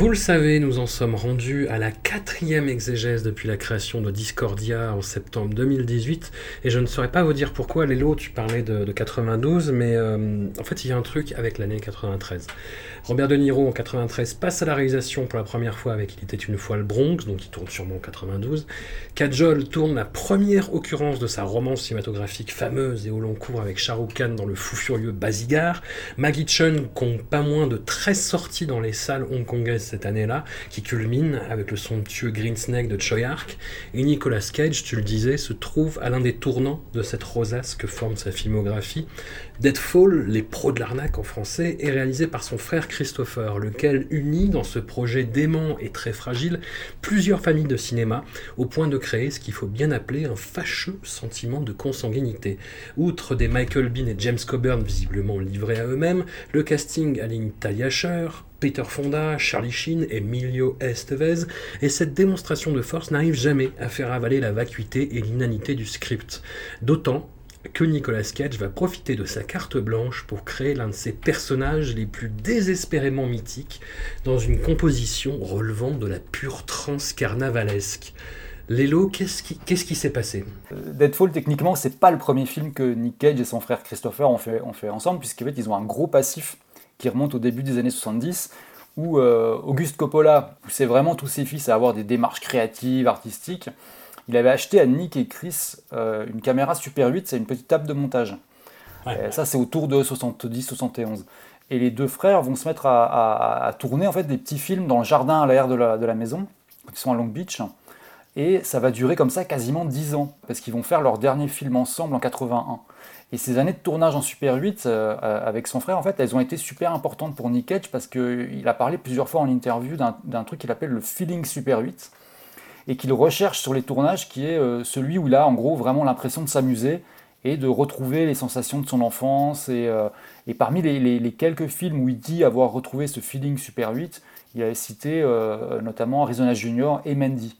Vous le savez, nous en sommes rendus à la quatrième exégèse depuis la création de Discordia en septembre 2018, et je ne saurais pas vous dire pourquoi, Lélo, tu parlais de, de 92, mais euh, en fait il y a un truc avec l'année 93. Robert De Niro en 93 passe à la réalisation pour la première fois avec Il était une fois le Bronx, donc il tourne sûrement en 92. Kajol tourne la première occurrence de sa romance cinématographique fameuse et au long cours avec Shah Rukh Khan dans le fou furieux Bazigar. Maggie Chun compte pas moins de 13 sorties dans les salles hongkongaises cette année-là, qui culmine avec le somptueux Green Snake de Choi Ark. Et Nicolas Cage, tu le disais, se trouve à l'un des tournants de cette rosace que forme sa filmographie. Deadfall, les pros de l'arnaque en français, est réalisé par son frère Christopher, lequel unit dans ce projet dément et très fragile plusieurs familles de cinéma, au point de créer ce qu'il faut bien appeler un fâcheux sentiment de consanguinité. Outre des Michael Bean et James Coburn visiblement livrés à eux-mêmes, le casting aligne Talia Shire, Peter Fonda, Charlie Sheen, Emilio Estevez, et cette démonstration de force n'arrive jamais à faire avaler la vacuité et l'inanité du script. D'autant que Nicolas Cage va profiter de sa carte blanche pour créer l'un de ses personnages les plus désespérément mythiques dans une composition relevant de la pure transe carnavalesque. Lélo, qu'est-ce qui s'est passé? Deadfall, techniquement, c'est pas le premier film que Nick Cage et son frère Christopher ont fait, ont fait ensemble, puisqu'en fait, ils ont un gros passif qui remonte au début des années 70, où euh, Auguste Coppola poussait vraiment tous ses fils à avoir des démarches créatives, artistiques. Il avait acheté à Nick et Chris euh, une caméra Super 8, c'est une petite table de montage. Ça, c'est autour de 70-71. Et les deux frères vont se mettre à, à- à tourner en fait des petits films dans le jardin à l'arrière de la, de la maison, quand ils sont à Long Beach. Et ça va durer comme ça quasiment 10 ans, parce qu'ils vont faire leur dernier film ensemble en 81. Et ces années de tournage en Super 8 euh, avec son frère, en fait, elles ont été super importantes pour Nick Cage parce qu'il a parlé plusieurs fois en interview d'un d'un truc qu'il appelle le feeling Super 8 et qu'il recherche sur les tournages qui est euh, celui où il a en gros vraiment l'impression de s'amuser et de retrouver les sensations de son enfance. Et, euh, et parmi les, les- les quelques films où il dit avoir retrouvé ce feeling Super 8, il a cité euh, notamment Arizona Junior et Mandy.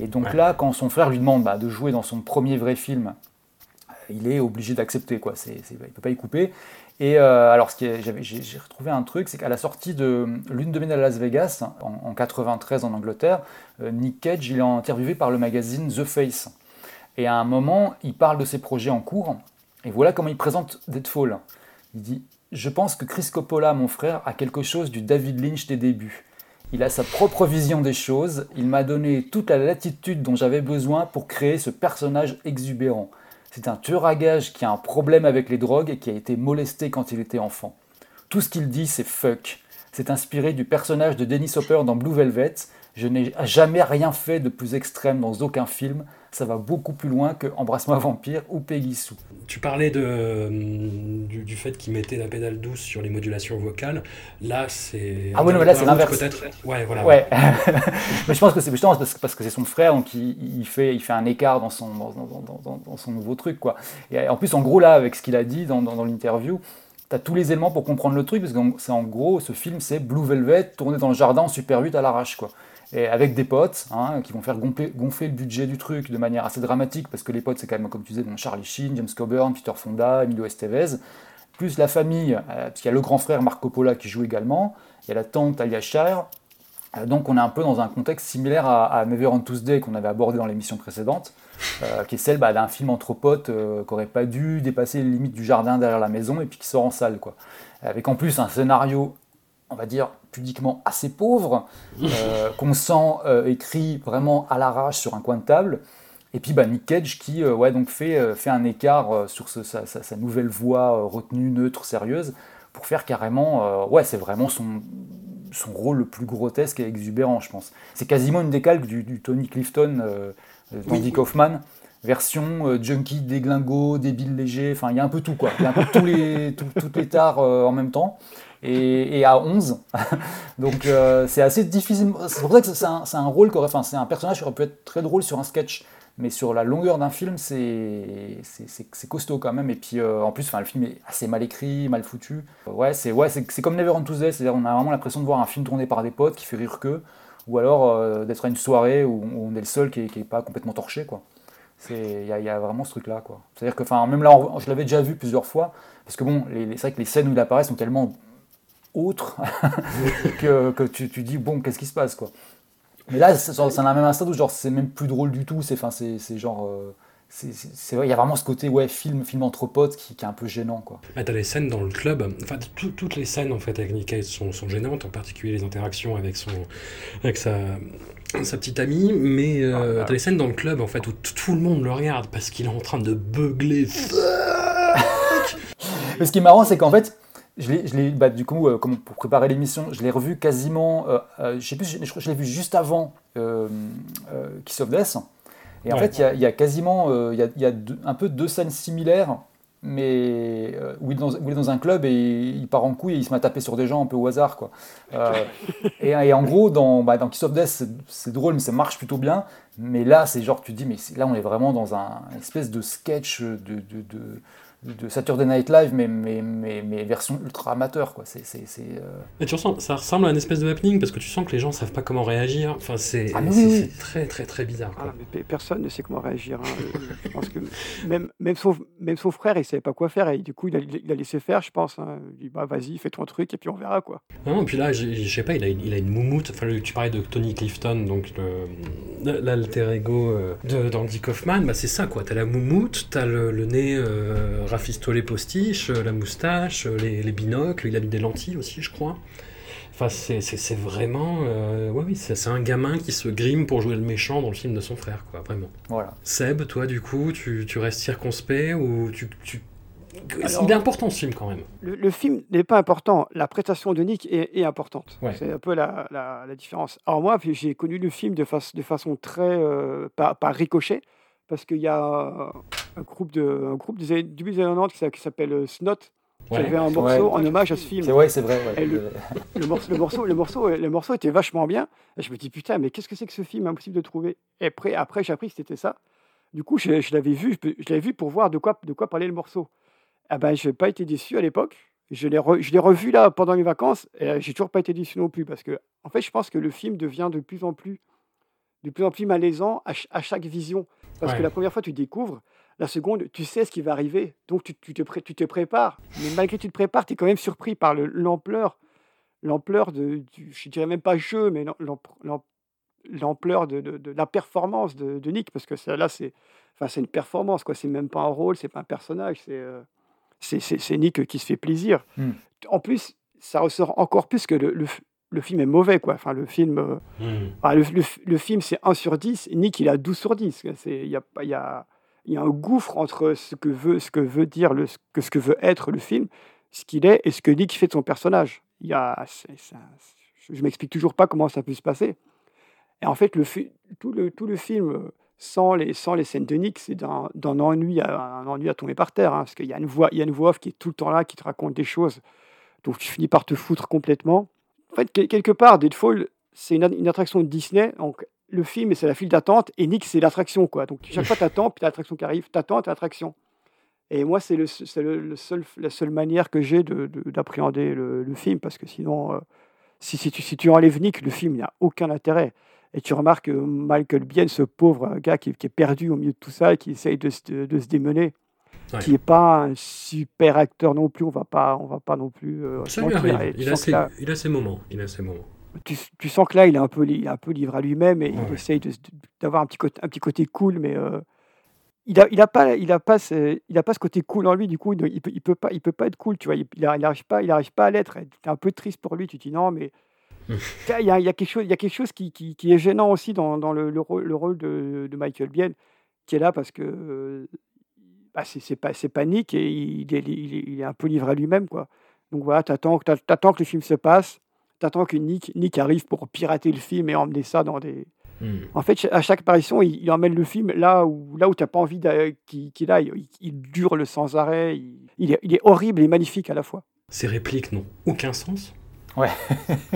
Et donc là, quand son frère lui demande bah, de jouer dans son premier vrai film, il est obligé d'accepter, quoi. Il ne peut pas y couper. Et euh, alors, j'ai retrouvé un truc, c'est qu'à la sortie de Lune de miel à Las Vegas, en, en 93 en Angleterre, euh, Nick Cage, il est interviewé par le magazine The Face. Et à un moment, il parle de ses projets en cours, et voilà comment il présente Deadfall. Il dit Je pense que Chris Coppola, mon frère, a quelque chose du David Lynch des débuts. Il a sa propre vision des choses, il m'a donné toute la latitude dont j'avais besoin pour créer ce personnage exubérant. C'est un tueur à gages qui a un problème avec les drogues et qui a été molesté quand il était enfant. Tout ce qu'il dit, c'est fuck. C'est inspiré du personnage de Dennis Hopper dans Blue Velvet. Je n'ai jamais rien fait de plus extrême dans aucun film. Ça va beaucoup plus loin que Embrasse-moi vampire ou Peggy Sue. Tu parlais de, euh, du, du fait qu'il mettait la pédale douce sur les modulations vocales. Là, c'est. Ah oui, non, mais là, c'est l'inverse. Peut-être. Ouais, voilà. Ouais. <laughs> mais je pense que c'est justement parce que parce que c'est son frère, donc il, il fait, il fait un écart dans son, dans, dans- dans- dans- dans son nouveau truc. Quoi. Et en plus, en gros, là, avec ce qu'il a dit dans l'interview, tu as tous les éléments pour comprendre le truc, parce que c'est en gros, ce film, c'est Blue Velvet, tourné dans le jardin en Super 8 à l'arrache. quoi. Et avec des potes hein, qui vont faire gonfler, le budget du truc de manière assez dramatique, parce que les potes, c'est quand même, comme tu disais, bon, Charlie Sheen, James Coburn, Peter Fonda, Emilio Estevez, plus la famille, euh, parce qu'il y a le grand frère Marc Coppola qui joue également, il y a la tante Alia Shire, euh, donc on est un peu dans un contexte similaire à, à Never on Tuesday qu'on avait abordé dans l'émission précédente, euh, qui est celle bah, d'un film entre potes euh, qui n'aurait pas dû dépasser les limites du jardin derrière la maison et puis qui sort en salle. Quoi. Avec en plus un scénario, on va dire, pudiquement assez pauvre, euh, <laughs> qu'on sent euh, écrit vraiment à l'arrache sur un coin de table. Et puis bah, Nick Cage qui euh, ouais, donc fait, fait un écart sur ce- sa, sa- sa nouvelle voix retenue, neutre, sérieuse, pour faire carrément, ouais, c'est vraiment son, son rôle le plus grotesque et exubérant, je pense. C'est quasiment une décalque du, du Tony Clifton d'Andy Oui. Kaufman, version junkie, déglingo, débile léger, enfin il y a un peu tout quoi. Il y a un peu tous les, tout- toutes les tares en même temps. Et, à 11. <laughs> Donc euh, c'est assez difficile. C'est pour ça que c'est un, rôle, enfin c'est un personnage qui aurait pu être très drôle sur un sketch. mais sur la longueur d'un film, c'est costaud quand même. Et puis euh, en plus, le film est assez mal écrit, mal foutu. Ouais, c'est ouais, c'est comme Never on Tuesday, c'est-à-dire on a vraiment l'impression de voir un film tourné par des potes qui fait rire que, ou alors euh, d'être à une soirée où, on est le seul qui n'est pas complètement torché, quoi. Il y, a vraiment ce truc-là. C'est-à-dire que, enfin, même là, je l'avais déjà vu plusieurs fois, parce que bon, c'est vrai que les scènes où il apparaît sont tellement autres <laughs> que, que tu, tu, dis, bon, qu'est-ce qui se passe, quoi. Mais là, c'est un même instant où genre c'est même plus drôle du tout. C'est enfin c'est genre euh, c'est vrai, il y a vraiment ce côté ouais film film entre potes qui, qui est un peu gênant quoi. Ah, t'as les scènes dans le club, enfin toutes les scènes en fait avec Nick Cage sont, sont, gênantes, en particulier les interactions avec son avec sa sa petite amie, mais euh, ah, t'as les scènes dans le club en fait où tout le monde le regarde parce qu'il est en train de beugler. <laughs> mais ce qui est marrant, c'est qu'en fait, je l'ai, bah, du coup, euh, pour préparer l'émission, je l'ai revu quasiment, euh, euh, je sais plus, je, je l'ai vu juste avant Kiss of Death. Et en fait, il y, a quasiment, il y a, un peu deux scènes similaires, mais où il, est dans, un club et il part en couille et il se met à taper sur des gens un peu au hasard, quoi. et, en gros, dans, bah, dans Kiss of Death, c'est, drôle, mais ça marche plutôt bien. Mais là, c'est genre, tu te dis, mais là, on est vraiment dans un espèce de sketch de, de de Saturday Night Live, mais, mais, mais, mais version ultra amateur. Quoi. C'est, c'est, c'est, euh... tu ressens, ça ressemble à une espèce de happening parce que tu sens que les gens savent pas comment réagir. Enfin, c'est, ah, c'est, très très très bizarre. Ah, mais personne ne sait comment réagir. Hein. je pense que même, même, son, même son frère, il savait pas quoi faire et du coup, il a, il a laissé faire, je pense. Hein. Il dit bah, vas-y, fais ton truc et puis on verra. quoi. Non, et puis là, je sais pas, il a, il a une moumoute. Enfin, tu parlais de Tony Clifton, donc l'alter ego euh, de, d'Andy Kaufman. Bah, c'est ça, quoi. T'as la moumoute, t'as le, le nez euh, rafistolé postiche, euh, la moustache, euh, les, binocles, il a mis des lentilles aussi, je crois. Enfin, c'est vraiment. Euh, ouais, oui, c'est un gamin qui se grime pour jouer le méchant dans le film de son frère, quoi, vraiment. Voilà. Seb, toi, du coup, tu, tu restes circonspect ou tu. tu... il est important ce film quand même. Le, film n'est pas important, la prestation de Nick est, importante. C'est un peu la, la, différence. Alors moi, j'ai connu le film de, face, de façon très... par, par, ricochet, parce qu'il y a un groupe, de, un groupe des années, du des années 90 qui s'appelle euh, Snot, qui avait un morceau en hommage à ce film. C'est vrai, c'est vrai. le, morceau, le, morceau, le, morceau, le morceau était vachement bien. Et je me dis, putain, mais qu'est-ce que c'est que ce film impossible de trouver? Et après, après j'ai appris que c'était ça. Du coup, je, je l'avais vu, je, l'avais vu pour voir de quoi, de quoi parlait le morceau. Ah ben, je n'ai pas été déçu à l'époque. Je l'ai, je l'ai revu là pendant les vacances et euh, j'ai toujours pas été déçu non plus parce que, en fait, je pense que le film devient de plus en plus, de plus en plus malaisant à, à chaque vision. Parce que la première fois, tu découvres, la seconde, tu sais ce qui va arriver, donc tu, tu, te, tu te prépares. Mais malgré que tu te prépares, tu es quand même surpris par l'ampleur, l'ampleur de, du, je dirais même pas jeu, mais l'ampleur de, de, de, la performance de, Nick, parce que là, c'est enfin, une performance, quoi. C'est même pas un rôle, c'est pas un personnage, c'est euh, c'est Nick qui se fait plaisir. Hmm. En plus, ça ressort encore plus que le, le, le film est mauvais, quoi. Enfin, le film, euh, hmm. le, le, film c'est 1 sur 10, Nick, il a 12 sur 10. Il y a, y a il y a un gouffre entre ce que veut, dire, ce, que, veut être le film, ce qu'il est et ce que Nick fait de son personnage. Il y a, je m'explique toujours pas comment ça peut se passer. Et en fait, tout, le, film, sans les, sans les scènes de Nick, c'est d'un ennui, à, tomber par terre. Hein, parce qu'il y, a une voix, off qui est tout le temps là, qui te raconte des choses. Donc tu finis par te foutre complètement. En fait, quelque part, Deadfall, c'est une, une, attraction de Disney. Donc le film, c'est la file d'attente, et Nick, c'est l'attraction, quoi. Donc, chaque fois, t'attends, puis l'attraction qui arrive, t'attends, t'as l'attraction. Et moi, c'est le, le, seul, la seule manière que j'ai d'appréhender de, le, le, film, parce que sinon, euh, si, si, tu, si tu enlèves Nick, le film n'a aucun intérêt. Et tu remarques que Michael Biehn, ce pauvre gars qui, est perdu au milieu de tout ça et qui essaye de, de se démener, qui n'est pas un super acteur non plus, on va pas, on va pas non plus. Euh, ça lui arrive. Il a, ses, il a ses moments. Il a ses moments tu, sens que là, il est un peu, il est un peu livré à lui-même et il essaye d'avoir un petit, côté, un petit côté cool, mais euh, il n'a il a pas, il a pas, ce, il a pas ce côté cool en lui. Du coup, il ne peut, il peut, pas, il peut pas être cool. Tu vois, il n'arrive pas, il arrive pas à l'être. Tu es un peu triste pour lui. Tu te dis non, mais <laughs> il y a, il y a quelque chose, il y a quelque chose qui, qui, qui est gênant aussi dans, dans le, le, rôle, le rôle de, de, Michael Biehn, qui est là parce que bah, c'est pas, panique et il, il, il, est un peu livré à lui-même, quoi. Donc voilà, tu attends, attends que le film se passe t'attends que Nick, Nick arrive pour pirater le film et emmener ça dans des. Hmm. En fait, à chaque apparition, il, emmène le film là où, là où tu n'as pas envie qu'il aille. Il, dure le sans arrêt. Il, est, il, est, horrible et magnifique à la fois. Ces répliques n'ont aucun sens? Ouais.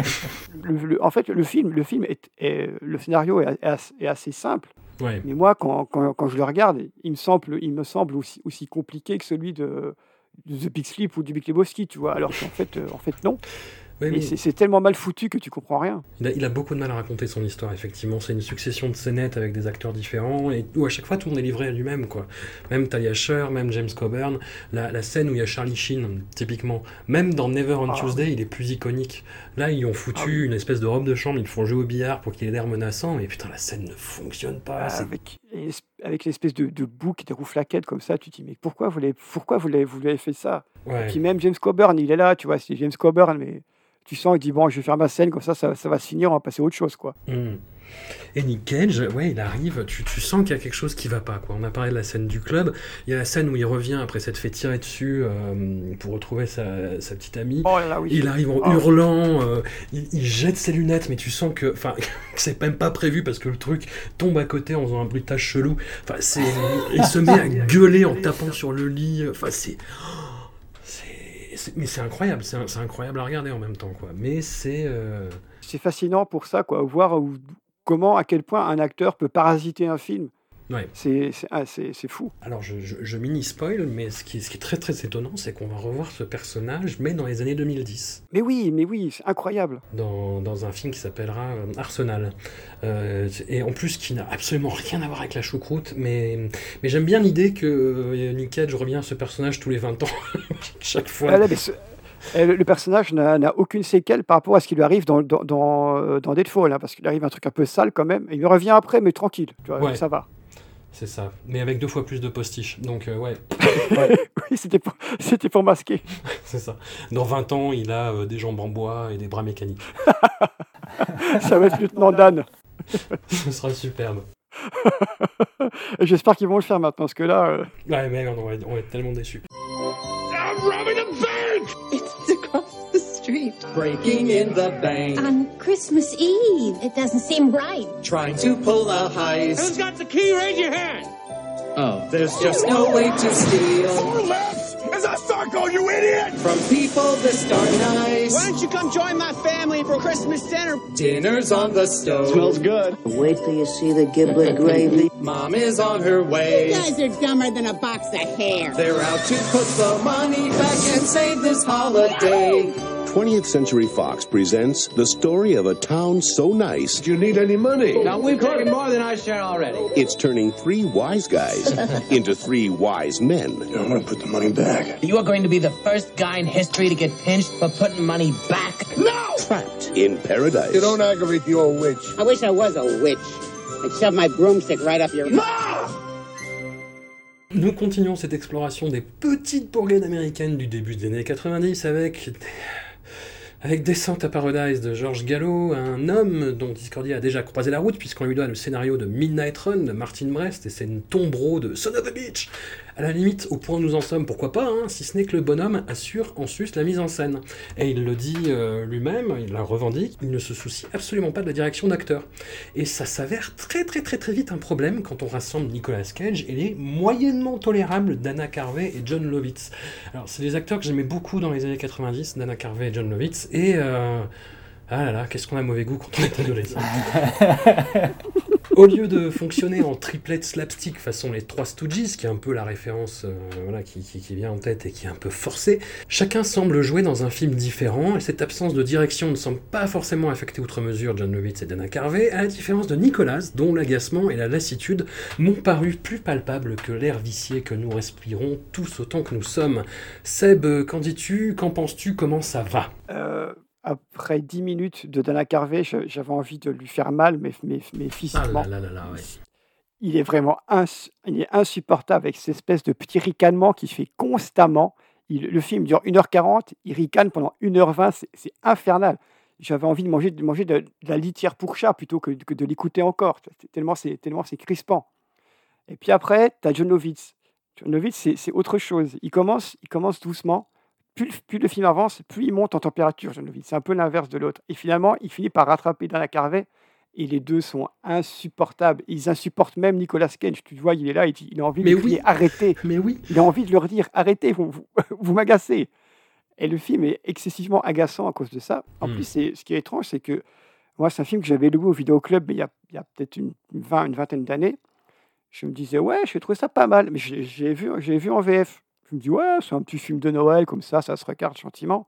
<laughs> en fait, le film, le film est, le scénario est, assez simple. Ouais. Mais moi, quand, quand, quand je le regarde, il me semble, il me semble aussi, aussi compliqué que celui de, de The Big Sleep ou du Big Lebowski, tu vois. Alors qu'en fait, euh, en fait, non. Ouais, Et mais- c'est tellement mal foutu que tu comprends rien. Il a, il a beaucoup de mal à raconter son histoire, effectivement. C'est une succession de scénettes avec des acteurs différents, et où à chaque fois tout le monde est livré à lui-même, quoi. Même Talia Shire, même James Coburn, la, la scène où il y a Charlie Sheen, typiquement. Même dans Never on Ah. Tuesday, il est plus iconique. Là, ils ont foutu une espèce de robe de chambre, ils le font jouer au billard pour qu'il ait l'air menaçant, mais putain, la scène ne fonctionne pas. c'est- Avec, et es- avec l'espèce de, de bouc, des rouflaquettes comme ça, tu te dis, mais pourquoi vous l'avez, pourquoi vous l'avez, vous l'avez fait ça? Ouais. Et puis même James Coburn, il est là, tu vois, c'est James Coburn, mais tu sens, il dit, bon, je vais faire ma scène, comme ça, ça, ça va se finir, on va passer à autre chose, quoi. Hmm. Et Nick Cage, ouais, il arrive, tu, tu sens qu'il y a quelque chose qui va pas, quoi. On a parlé de la scène du club, il y a la scène où il revient après s'être fait tirer dessus euh, pour retrouver sa, sa petite amie. Oh là là, oui. Il arrive en Oh. hurlant, euh, il, il jette ses lunettes, mais tu sens que, enfin, <laughs> c'est même pas prévu parce que le truc tombe à côté en faisant un bruitage chelou. Enfin, c'est, il se met à gueuler en tapant sur le lit. Enfin, c'est, c'est- mais c'est incroyable, c'est, incroyable à regarder en même temps, quoi. Mais c'est, euh, C'est fascinant pour ça, quoi, voir comment, à quel point un acteur peut parasiter un film. Ouais. C'est, ah, fou. Alors, je, je- je mini-spoil, mais ce qui, ce qui est très très étonnant, c'est qu'on va revoir ce personnage, mais dans les années 2010, Mais oui, mais oui, c'est incroyable. dans, dans un film qui s'appellera euh, Arsenal. Euh, et en plus, qui n'a absolument rien à voir avec la choucroute, mais, mais j'aime bien l'idée que euh, Nick Cage revient à ce personnage tous les 20 ans, <laughs> chaque fois. Ah là, mais ce- eh, le, personnage n'a, aucune séquelle par rapport à ce qui lui arrive dans, dans, dans, dans Deadfall, hein, parce qu'il arrive un truc un peu sale quand même. Il revient après, mais tranquille, tu vois, Ouais. ça va. C'est ça, mais avec deux fois plus de postiches. Donc, euh, <laughs> ouais, Oui, c'était pour, <laughs> c'était pour masquer. <laughs> c'est ça. Dans 20 ans, il a euh, des jambes en bois et des bras mécaniques. ça va être lieutenant Dan. Ce sera superbe. J'espère qu'ils vont le faire maintenant, parce que là, euh, Ouais, mais on va, on va être tellement déçus. Street. Breaking in the bank, On Christmas Eve. It doesn't seem right. trying to pull a heist. Who's got the key? Raise your hand. Oh, there's just no way to steal left as I start going, oh, you idiot! from people this dark nice. Why don't you come join my family for Christmas dinner? Dinner's on the stove. Smells good. Wait till you see the giblet gravy. <laughs> Mom is on her way. You guys are dumber than a box of hair. They're out to put the money back and save this holiday. 20th Century Fox presents the story of a town so nice Do you need any money? Now we've taken more than our share already. it's turning three wise guys <laughs> into three wise men. I'm gonna put the money back. You are going to be the first guy in history to get pinched for putting money back. No! Trapped in paradise. You don't aggravate the old witch. I wish I was a witch. I'd shove my broomstick right up your. Ma! Nous continuons cette exploration des petites bourgades américaines du début des années 90 avec avec Descent à Paradise de George Gallo, un homme dont Discordia a déjà croisé la route puisqu'on lui doit le scénario de Midnight Run de Martin Brest et c'est une tombereau de Son of a Bitch. À la limite, au point où nous en sommes, pourquoi pas, hein, si ce n'est que le bonhomme assure en sus la mise en scène. Et il le dit euh, lui-même, il la revendique, il ne se soucie absolument pas de la direction d'acteur. Et ça s'avère très très très très vite un problème quand on rassemble Nicolas Cage et les moyennement tolérables Dana Carvey et John Lovitz. Alors c'est des acteurs que j'aimais beaucoup dans les années 90, Dana Carvey et John Lovitz, et euh, ah là là, qu'est-ce qu'on a mauvais goût quand on est adolescent. <laughs> Au lieu de fonctionner en triplet slapstick façon les trois Stooges, qui est un peu la référence euh, qui, vient en tête et qui est un peu forcée, chacun semble jouer dans un film différent, et cette absence de direction ne semble pas forcément affecter outre mesure John Lovitz et Dana Carvey, à la différence de Nicolas, dont l'agacement et la lassitude m'ont paru plus palpables que l'air vicié que nous respirons tous autant que nous sommes. Seb, qu'en dis-tu? Qu'en penses-tu? Comment ça va? Euh, après 10 minutes de Dana Carvey, j'avais envie de lui faire mal, mais, mais, mais Ah physiquement. là là là là, ouais. il est vraiment ins- il est insupportable avec cette espèce de petit ricanement qu'il fait constamment. Il- le film dure 1h40, il ricane pendant 1h20, c'est- infernal. J'avais envie de manger, de manger de, de la litière pour chat plutôt que, que de l'écouter encore. Tellement c'est tellement c'est crispant. Et puis après, tu as John Lovitz. John Lovitz, c'est c'est autre chose. Il commence, il commence doucement. Plus, le- plus le film avance, plus il monte en température. C'est un peu l'inverse de l'autre. Et finalement, il finit par rattraper Dana Carvey. Et les deux sont insupportables. Ils insupportent même Nicolas Cage. Tu vois, il est là, il, dit- il a envie Mais de oui. crier arrêtez. <laughs> Mais oui. Il a envie de leur dire arrêtez, vous, vous, <laughs> vous m'agacez. Et le film est excessivement agaçant à cause de ça. En Mm. plus, c'est- ce qui est étrange, c'est que Moi, c'est un film que j'avais loué au vidéoclub il y a, il y a peut-être une, une, une vingtaine d'années. Je me disais, ouais, je trouvé ça pas mal. Mais j'ai vu, vu en VF. Je me dis, ouais, c'est un petit film de Noël, comme ça, ça se regarde gentiment.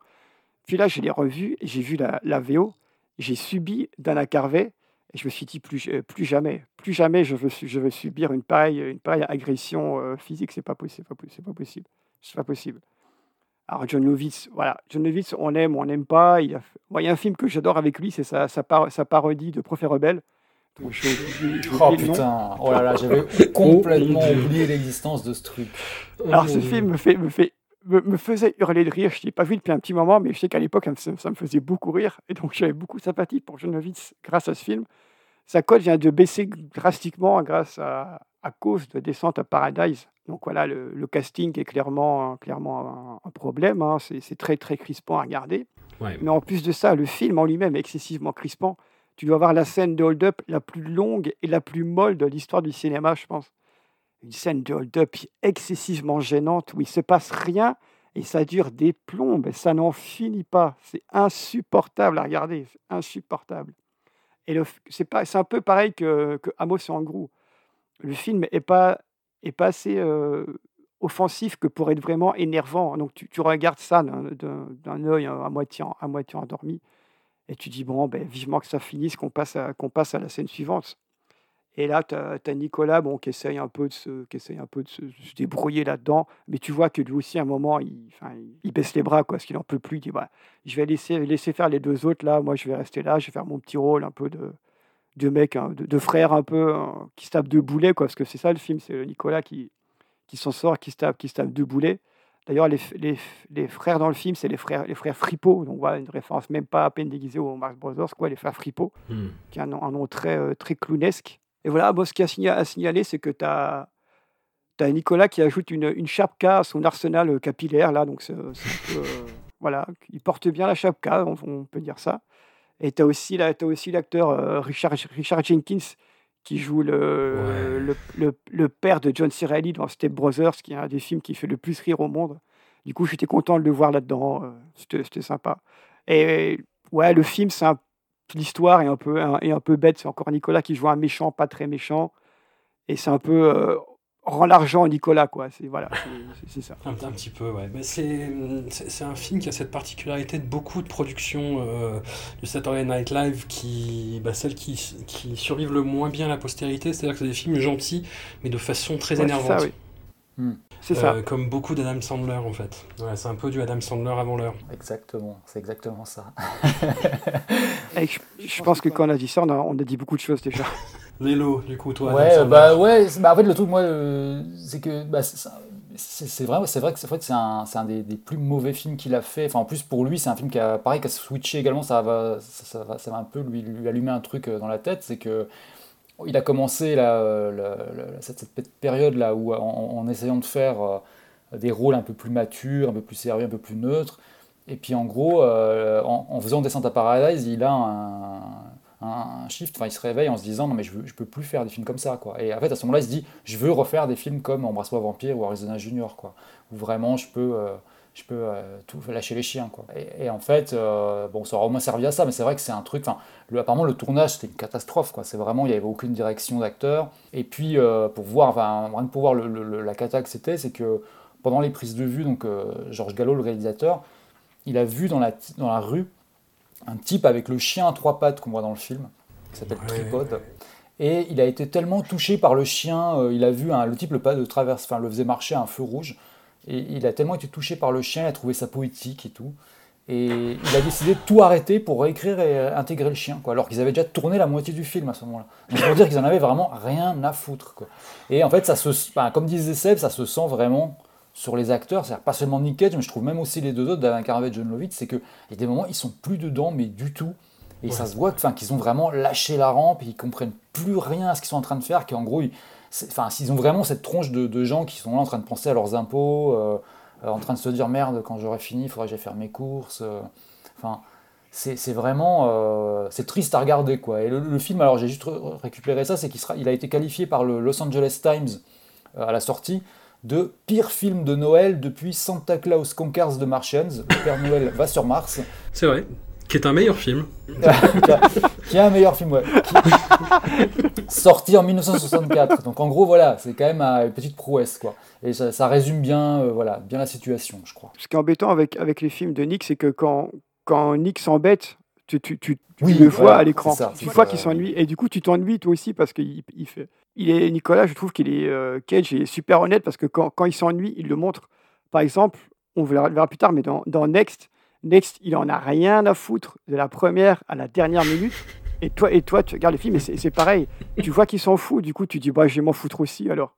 Puis là, je l'ai revu, j'ai vu la, la VO, j'ai subi Dana Carvey, et je me suis dit, plus, plus jamais, plus jamais je veux, subir une pareille, une pareille agression euh, physique, c'est pas possible, c'est pas possible, c'est pas possible. Alors John Lovitz, voilà, John Lovitz, on aime, on n'aime pas. Il y, a, un film que j'adore avec lui, c'est sa, sa, sa, parodie de Prophet Rebelle. Oh putain, oh là là, j'avais complètement oublié l'existence de ce truc. Alors ce film me, fait, me, fait, me, me faisait hurler de rire. Je ne l'ai pas vu depuis un petit moment, mais je sais qu'à l'époque, ça, ça, me faisait beaucoup rire. Et donc j'avais beaucoup de sympathie pour John Lovitz grâce à ce film. Sa cote vient de baisser drastiquement grâce à, à cause de Descente à Paradise. Donc voilà, le, le casting est clairement, clairement un, un problème. Hein. C'est très très crispant à regarder. Ouais. Mais en plus de ça, le film en lui-même est excessivement crispant. Tu dois avoir la scène de hold-up la plus longue et la plus molle de l'histoire du cinéma, je pense. Une scène de hold-up excessivement gênante où il se passe rien et ça dure des plombes ça n'en finit pas. C'est insupportable à regarder, c'est insupportable. Et c'est un peu pareil que, que Amos et Angrou. Le film est pas assez euh, offensif que pour être vraiment énervant. Donc tu, regardes ça d'un œil à moitié endormi et tu dis, bon, ben, vivement que ça finisse, qu'on passe, à, passe à la scène suivante. Et là, tu as, as, Nicolas bon, qui essaye un peu de se, qui essaye un peu de se, débrouiller là-dedans, mais tu vois que lui aussi, à un moment, il, baisse les bras, quoi, parce qu'il n'en peut plus. Il dit, bah, je vais laisser, laisser faire les deux autres, là, moi, je vais rester là, je vais faire mon petit rôle un peu de, mec, hein, de, frère un peu, hein, qui se tape de boulets, quoi, parce que c'est ça le film, c'est Nicolas qui, qui s'en sort, qui se tape, qui se tape de boulets. D'ailleurs, les, les, les, frères dans le film, c'est les frères, les frères Fripo, donc voilà, une référence même pas à peine déguisée aux Marx Brothers, quoi, les frères Fripo, mm. qui a un, un nom très, euh, très clownesque. Et voilà, bon, ce qu'il y a à signaler, c'est que tu as, as, Nicolas qui ajoute une, une chapka à son arsenal capillaire, là, donc peu, euh, <laughs> voilà, il porte bien la chapka, on, on peut dire ça. Et tu as aussi l'acteur euh, Richard, Richard Jenkins qui joue le, ouais. le, le, le, père de John C. Reilly dans Step Brothers, qui est un des films qui fait le plus rire au monde. Du coup, j'étais content de le voir là-dedans. Euh, C'était sympa. Et ouais, le film, c'est l'histoire est un peu est un peu bête. C'est encore Nicolas qui joue un méchant, pas très méchant. Et c'est un peu euh, rend l'argent Nicolas, quoi. C'est voilà, c'est ça. Un, un, petit peu, ouais. Mais c'est un film qui a cette particularité de beaucoup de productions euh, du Saturday Night Live qui, bah, celles qui, qui survivent le moins bien à la postérité, c'est-à-dire que c'est des films gentils, mais de façon très ouais, énervante. Ça, oui. Hmm. C'est ça. Euh, comme beaucoup d'Adam Sandler, en fait. Ouais, c'est un peu du Adam Sandler avant l'heure. Exactement, c'est exactement ça. je, je, pense que quand on a dit ça, on a, on a dit beaucoup de choses déjà. <laughs> Lélo, du coup, toi. Ouais, bah ouais. Bah, en fait, le truc, moi, euh, c'est que bah, c'est vrai, c'est vrai que c'est c'est un, un des, des, plus mauvais films qu'il a fait. Enfin, en plus pour lui, c'est un film qui a pareil, qui a switché également. Ça va, ça, ça, va, ça va un peu lui, lui allumer un truc dans la tête, c'est que il a commencé la, la, la, cette, cette, période là où en, en, essayant de faire euh, des rôles un peu plus matures, un peu plus sérieux, un peu plus neutres. Et puis en gros, euh, en, en, faisant Descente à Paradise, il a un, un shift, enfin il se réveille en se disant non mais je, veux, peux plus faire des films comme ça quoi. Et en fait à ce moment-là il se dit je veux refaire des films comme Embrasse-moi Vampire ou Arizona Junior quoi, où vraiment je peux, euh, je peux euh, tout lâcher les chiens quoi. Et, en fait euh, bon ça aura au moins servi à ça, mais c'est vrai que c'est un truc, enfin apparemment le tournage c'était une catastrophe quoi. C'est vraiment il y avait aucune direction d'acteur. Et puis pour voir, enfin rien pour voir la cata que c'était, c'est que pendant les prises de vue donc Georges Gallo le réalisateur, il a vu dans la dans la rue un type avec le chien à trois pattes qu'on voit dans le film, qui s'appelle ouais, Tripod. Ouais. Et il a été tellement touché par le chien, euh, il a vu un, le type le pas de traverse, enfin le faisait marcher à un feu rouge, et il a tellement été touché par le chien, il a trouvé ça poétique et tout. Et il a décidé de tout arrêter pour réécrire et intégrer le chien, quoi, alors qu'ils avaient déjà tourné la moitié du film à ce moment-là. Donc pour dire qu'ils en avaient vraiment rien à foutre. Quoi. Et en fait, ça se, comme disait Seb, ça se sent vraiment sur les acteurs, c'est-à-dire pas seulement Nick Cage, mais je trouve même aussi les deux autres, David Carvey et John Lovitz, c'est qu'il y a des moments ils sont plus dedans, mais du tout. Et ouais. ça se voit qu'ils ont vraiment lâché la rampe et ils comprennent plus rien à ce qu'ils sont en train de faire, qu'en gros, enfin, s'ils ont vraiment cette tronche de, de, gens qui sont là en train de penser à leurs impôts, euh, en train de se dire merde, quand j'aurai fini, il faudra que j'aille faire mes courses. Euh, enfin, c'est vraiment euh, c'est triste à regarder quoi. Et le, le film, alors j'ai juste récupéré ça, c'est qu'il il a été qualifié par le Los Angeles Times euh, à la sortie de pire film de Noël depuis Santa Claus Conquers the Martians. Le Père Noël va sur Mars. C'est vrai. Qui est un meilleur film. <laughs> qui, a un meilleur film, ouais. Qui- Sorti en 1964. Donc en gros, voilà, c'est quand même une petite prouesse, quoi. Et ça, ça résume bien, euh, voilà, bien la situation, je crois. Ce qui est embêtant avec, avec les films de Nick, c'est que quand, quand Nick s'embête, tu, tu, tu, le vois à l'écran. Tu vois ça. qu'il s'ennuie. Et du coup, tu t'ennuies toi aussi parce qu'il il fait. Il est, Nicolas, je trouve qu'il est. euh, Cage est super honnête parce que quand, quand il s'ennuie, il le montre. Par exemple, on verra, le verra plus tard, mais dans, dans Next, Next, il en a rien à foutre de la première à la dernière minute. Et toi, et toi tu regardes le film et c'est c'est pareil. Tu vois qu'il s'en fout. Du coup, tu dis, bah, je vais m'en foutre aussi alors.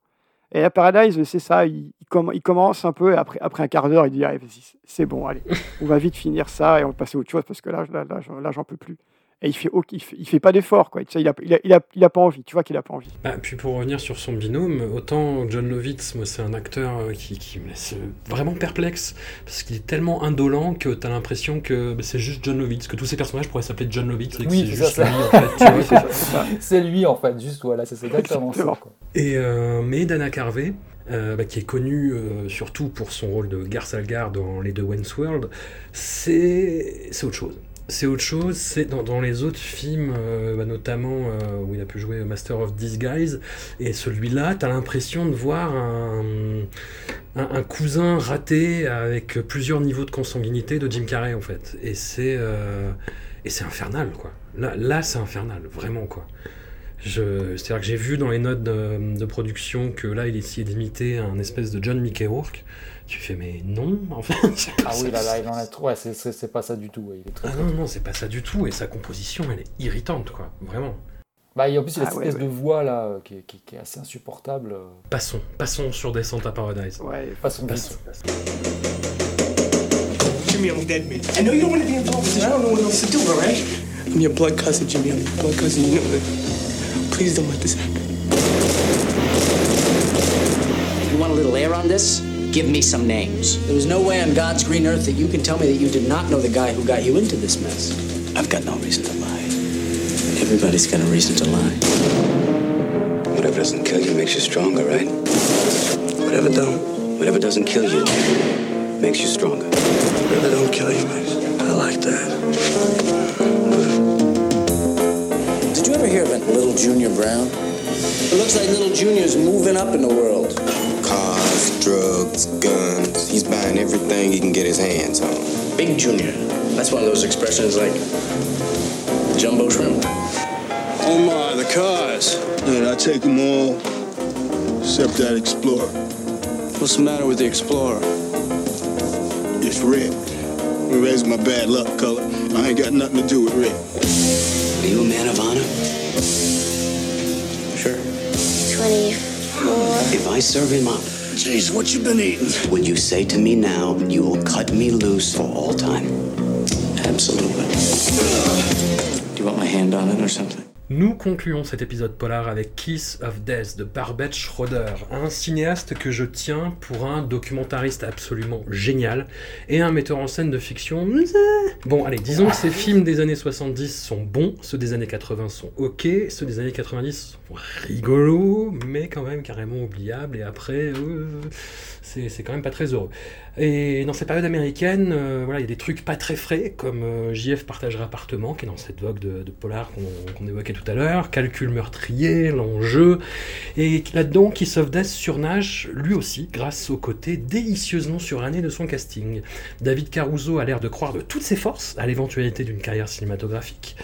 Et la Paradise, c'est ça. Il, il comm- il commence un peu, et après, après un quart d'heure, il dit vas-y, c'est bon, allez, on va vite finir ça et on va passer à autre chose parce que là, là, là, j'en- là, j'en peux plus. Et il fait, il fait, il fait pas d'effort, quoi. Tu sais, il, a, il, a, il, a, il a pas envie. Tu vois qu'il a pas envie. Bah, puis pour revenir sur son binôme, autant John Lovitz, moi c'est un acteur euh, qui, qui me laisse euh, vraiment perplexe, parce qu'il est tellement indolent que t'as l'impression que bah, c'est juste John Lovitz, que tous ces personnages pourraient s'appeler John Lovitz, et que Oui, c'est juste ça, lui en fait. tu. <laughs> C'est lui, en fait, juste, voilà, c'est c'est exactement ça, quoi. Et euh, mais Dana Carvey, euh, bah, qui est connu euh, surtout pour son rôle de Garsalgar dans les deux Wayne's World, c'est autre chose. C'est autre chose, c'est dans, les autres films, euh, bah, notamment où il a pu jouer Master of Disguise, et celui-là, t'as l'impression de voir un, cousin raté avec plusieurs niveaux de consanguinité de Jim Carrey en fait. Et c'est et c'est infernal quoi. Là, là c'est infernal, vraiment quoi. C'est-à-dire que j'ai vu dans les notes de, de production que là, il essayait d'imiter un espèce de John Mickey Rourke. Tu fais, mais non, en fait. <laughs> Ah oui, là, là, il en a trop. Ouais, c'est- c'est c'est pas ça du tout. ouais, il est très, Ah très- non, non, c'est pas ça du tout. Et sa composition, elle est irritante, quoi. Vraiment. Bah, et en plus, il a Ah cette ouais, espèce ouais. de voix là euh, qui est, qui est- qui est assez insupportable. euh. Passons, passons sur Descent à Paradise. Ouais, passons Passons. Jimmy, I'm dead man. I know you don't want to be involved with this. I don't know what else to do, all right? I'm your blood cousin, Jimmy. I'm your blood cousin. You know that. Please don't let this happen. You want a little air on this? Give me some names. There is no way on God's green earth that you can tell me that you did not know the guy who got you into this mess. I've got no reason to lie. Everybody's got a reason to lie. Whatever doesn't kill you makes you stronger, right? Whatever don't. Whatever doesn't kill you makes you stronger. Whatever don't kill you, makes. I like that. Little Junior Brown? It looks like little Junior's moving up in the world. Cars, drugs, guns. He's buying everything he can get his hands on. Big Junior. That's one of those expressions like jumbo shrimp. Oh my, the cars. Did I take them all? Except that Explorer. What's the matter with the Explorer? It's red. Red's my bad luck color. I ain't got nothing to do with red. Are you a man of honor? Sure. 24. If I serve him up, Jeez, what you been eating? would you say to me now, you will cut me loose for all time? Absolutely. Do you want my hand on it or something? Nous concluons cet épisode polar avec Kiss of Death de Barbet Schroeder, un cinéaste que je tiens pour un documentariste absolument génial et un metteur en scène de fiction. Bon, allez, disons que ces films des années 70 sont bons, ceux des années 80 sont ok, ceux des années 90 sont rigolos, mais quand même carrément oubliables, et après, euh, c'est quand même pas très heureux. Et dans cette période américaine, euh, voilà, il y a des trucs pas très frais, comme euh, JF partagera appartement, qui est dans cette vogue de, de polar qu'on évoquait tout à l'heure, calcul meurtrier, l'enjeu, et là-dedans, Kiss of Death surnage, lui aussi, grâce au côté délicieusement suranné de son casting. David Caruso a l'air de croire de toutes ses forces à l'éventualité d'une carrière cinématographique.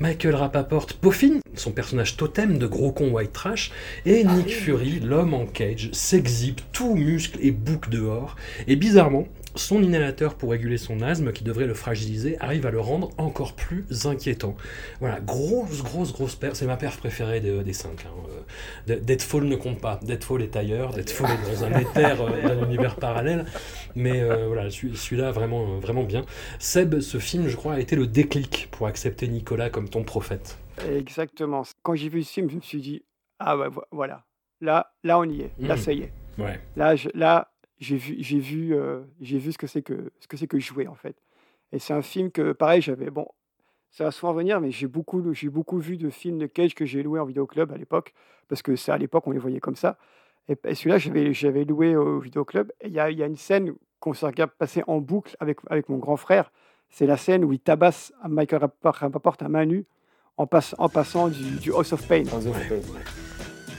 Michael Rapaport peaufine son personnage totem de gros con white trash, et Nick Fury, l'homme en cage, s'exhibe tout muscle et bouc dehors, et bizarrement, son inhalateur pour réguler son asthme, qui devrait le fragiliser, arrive à le rendre encore plus inquiétant. Voilà, grosse, grosse, grosse perf. C'est ma perf préférée des, des cinq. hein. Euh, Deadfall ne compte pas. Deadfall est ailleurs. Deadfall est dans un <laughs> éther, euh, d'un univers parallèle. Mais euh, voilà, celui- celui-là, vraiment, vraiment bien. Seb, ce film, je crois, a été le déclic pour accepter Nicolas comme ton prophète. Exactement. Quand j'ai vu ce film, je me suis dit Ah ouais, vo- voilà. Là, là on y est. Là, Mm. ça y est. Ouais. Là, je- là j'ai vu, j'ai vu, euh, j'ai vu ce que c'est que ce que c'est que jouer en fait. Et c'est un film que, pareil, j'avais bon, ça va souvent venir, mais j'ai beaucoup, j'ai beaucoup vu de films de Cage que j'ai loué en vidéoclub à l'époque, parce que c'est à l'époque on les voyait comme ça. Et, celui-là, j'avais, j'avais loué au vidéoclub. Et il y a, y a une scène qu'on se regarde passer en boucle avec avec mon grand frère. C'est la scène où il tabasse Michael Rappaport à main nue en, passant du House of Pain.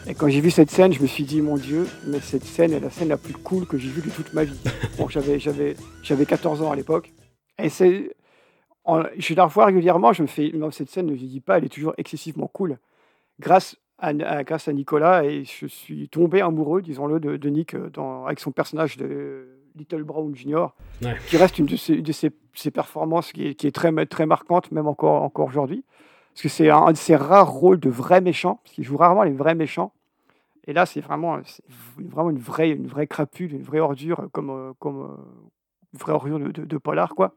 Et quand j'ai vu cette scène, je me suis dit, mon Dieu, mais cette scène est la scène la plus cool que j'ai vue de toute ma vie. <laughs> bon, j'avais, j'avais, j'avais 14 ans à l'époque. Et c'est, je la revois régulièrement, je me fais, non, cette scène, ne dis pas, elle est toujours excessivement cool. Grâce à, grâce à Nicolas, et je suis tombé amoureux, disons-le, de, de Nick euh, dans, avec son personnage de Little Brown Jr., qui reste une de ses, de ses, performances qui est, qui est, très, très marquante, même encore, encore aujourd'hui. Parce que c'est un de ses rares rôles de vrai méchant, parce qu'il joue rarement les vrais méchants. Et là, c'est vraiment, vraiment une, vraie, une vraie crapule, une vraie ordure, comme, euh, comme euh, vraie ordure de, de, polar, quoi.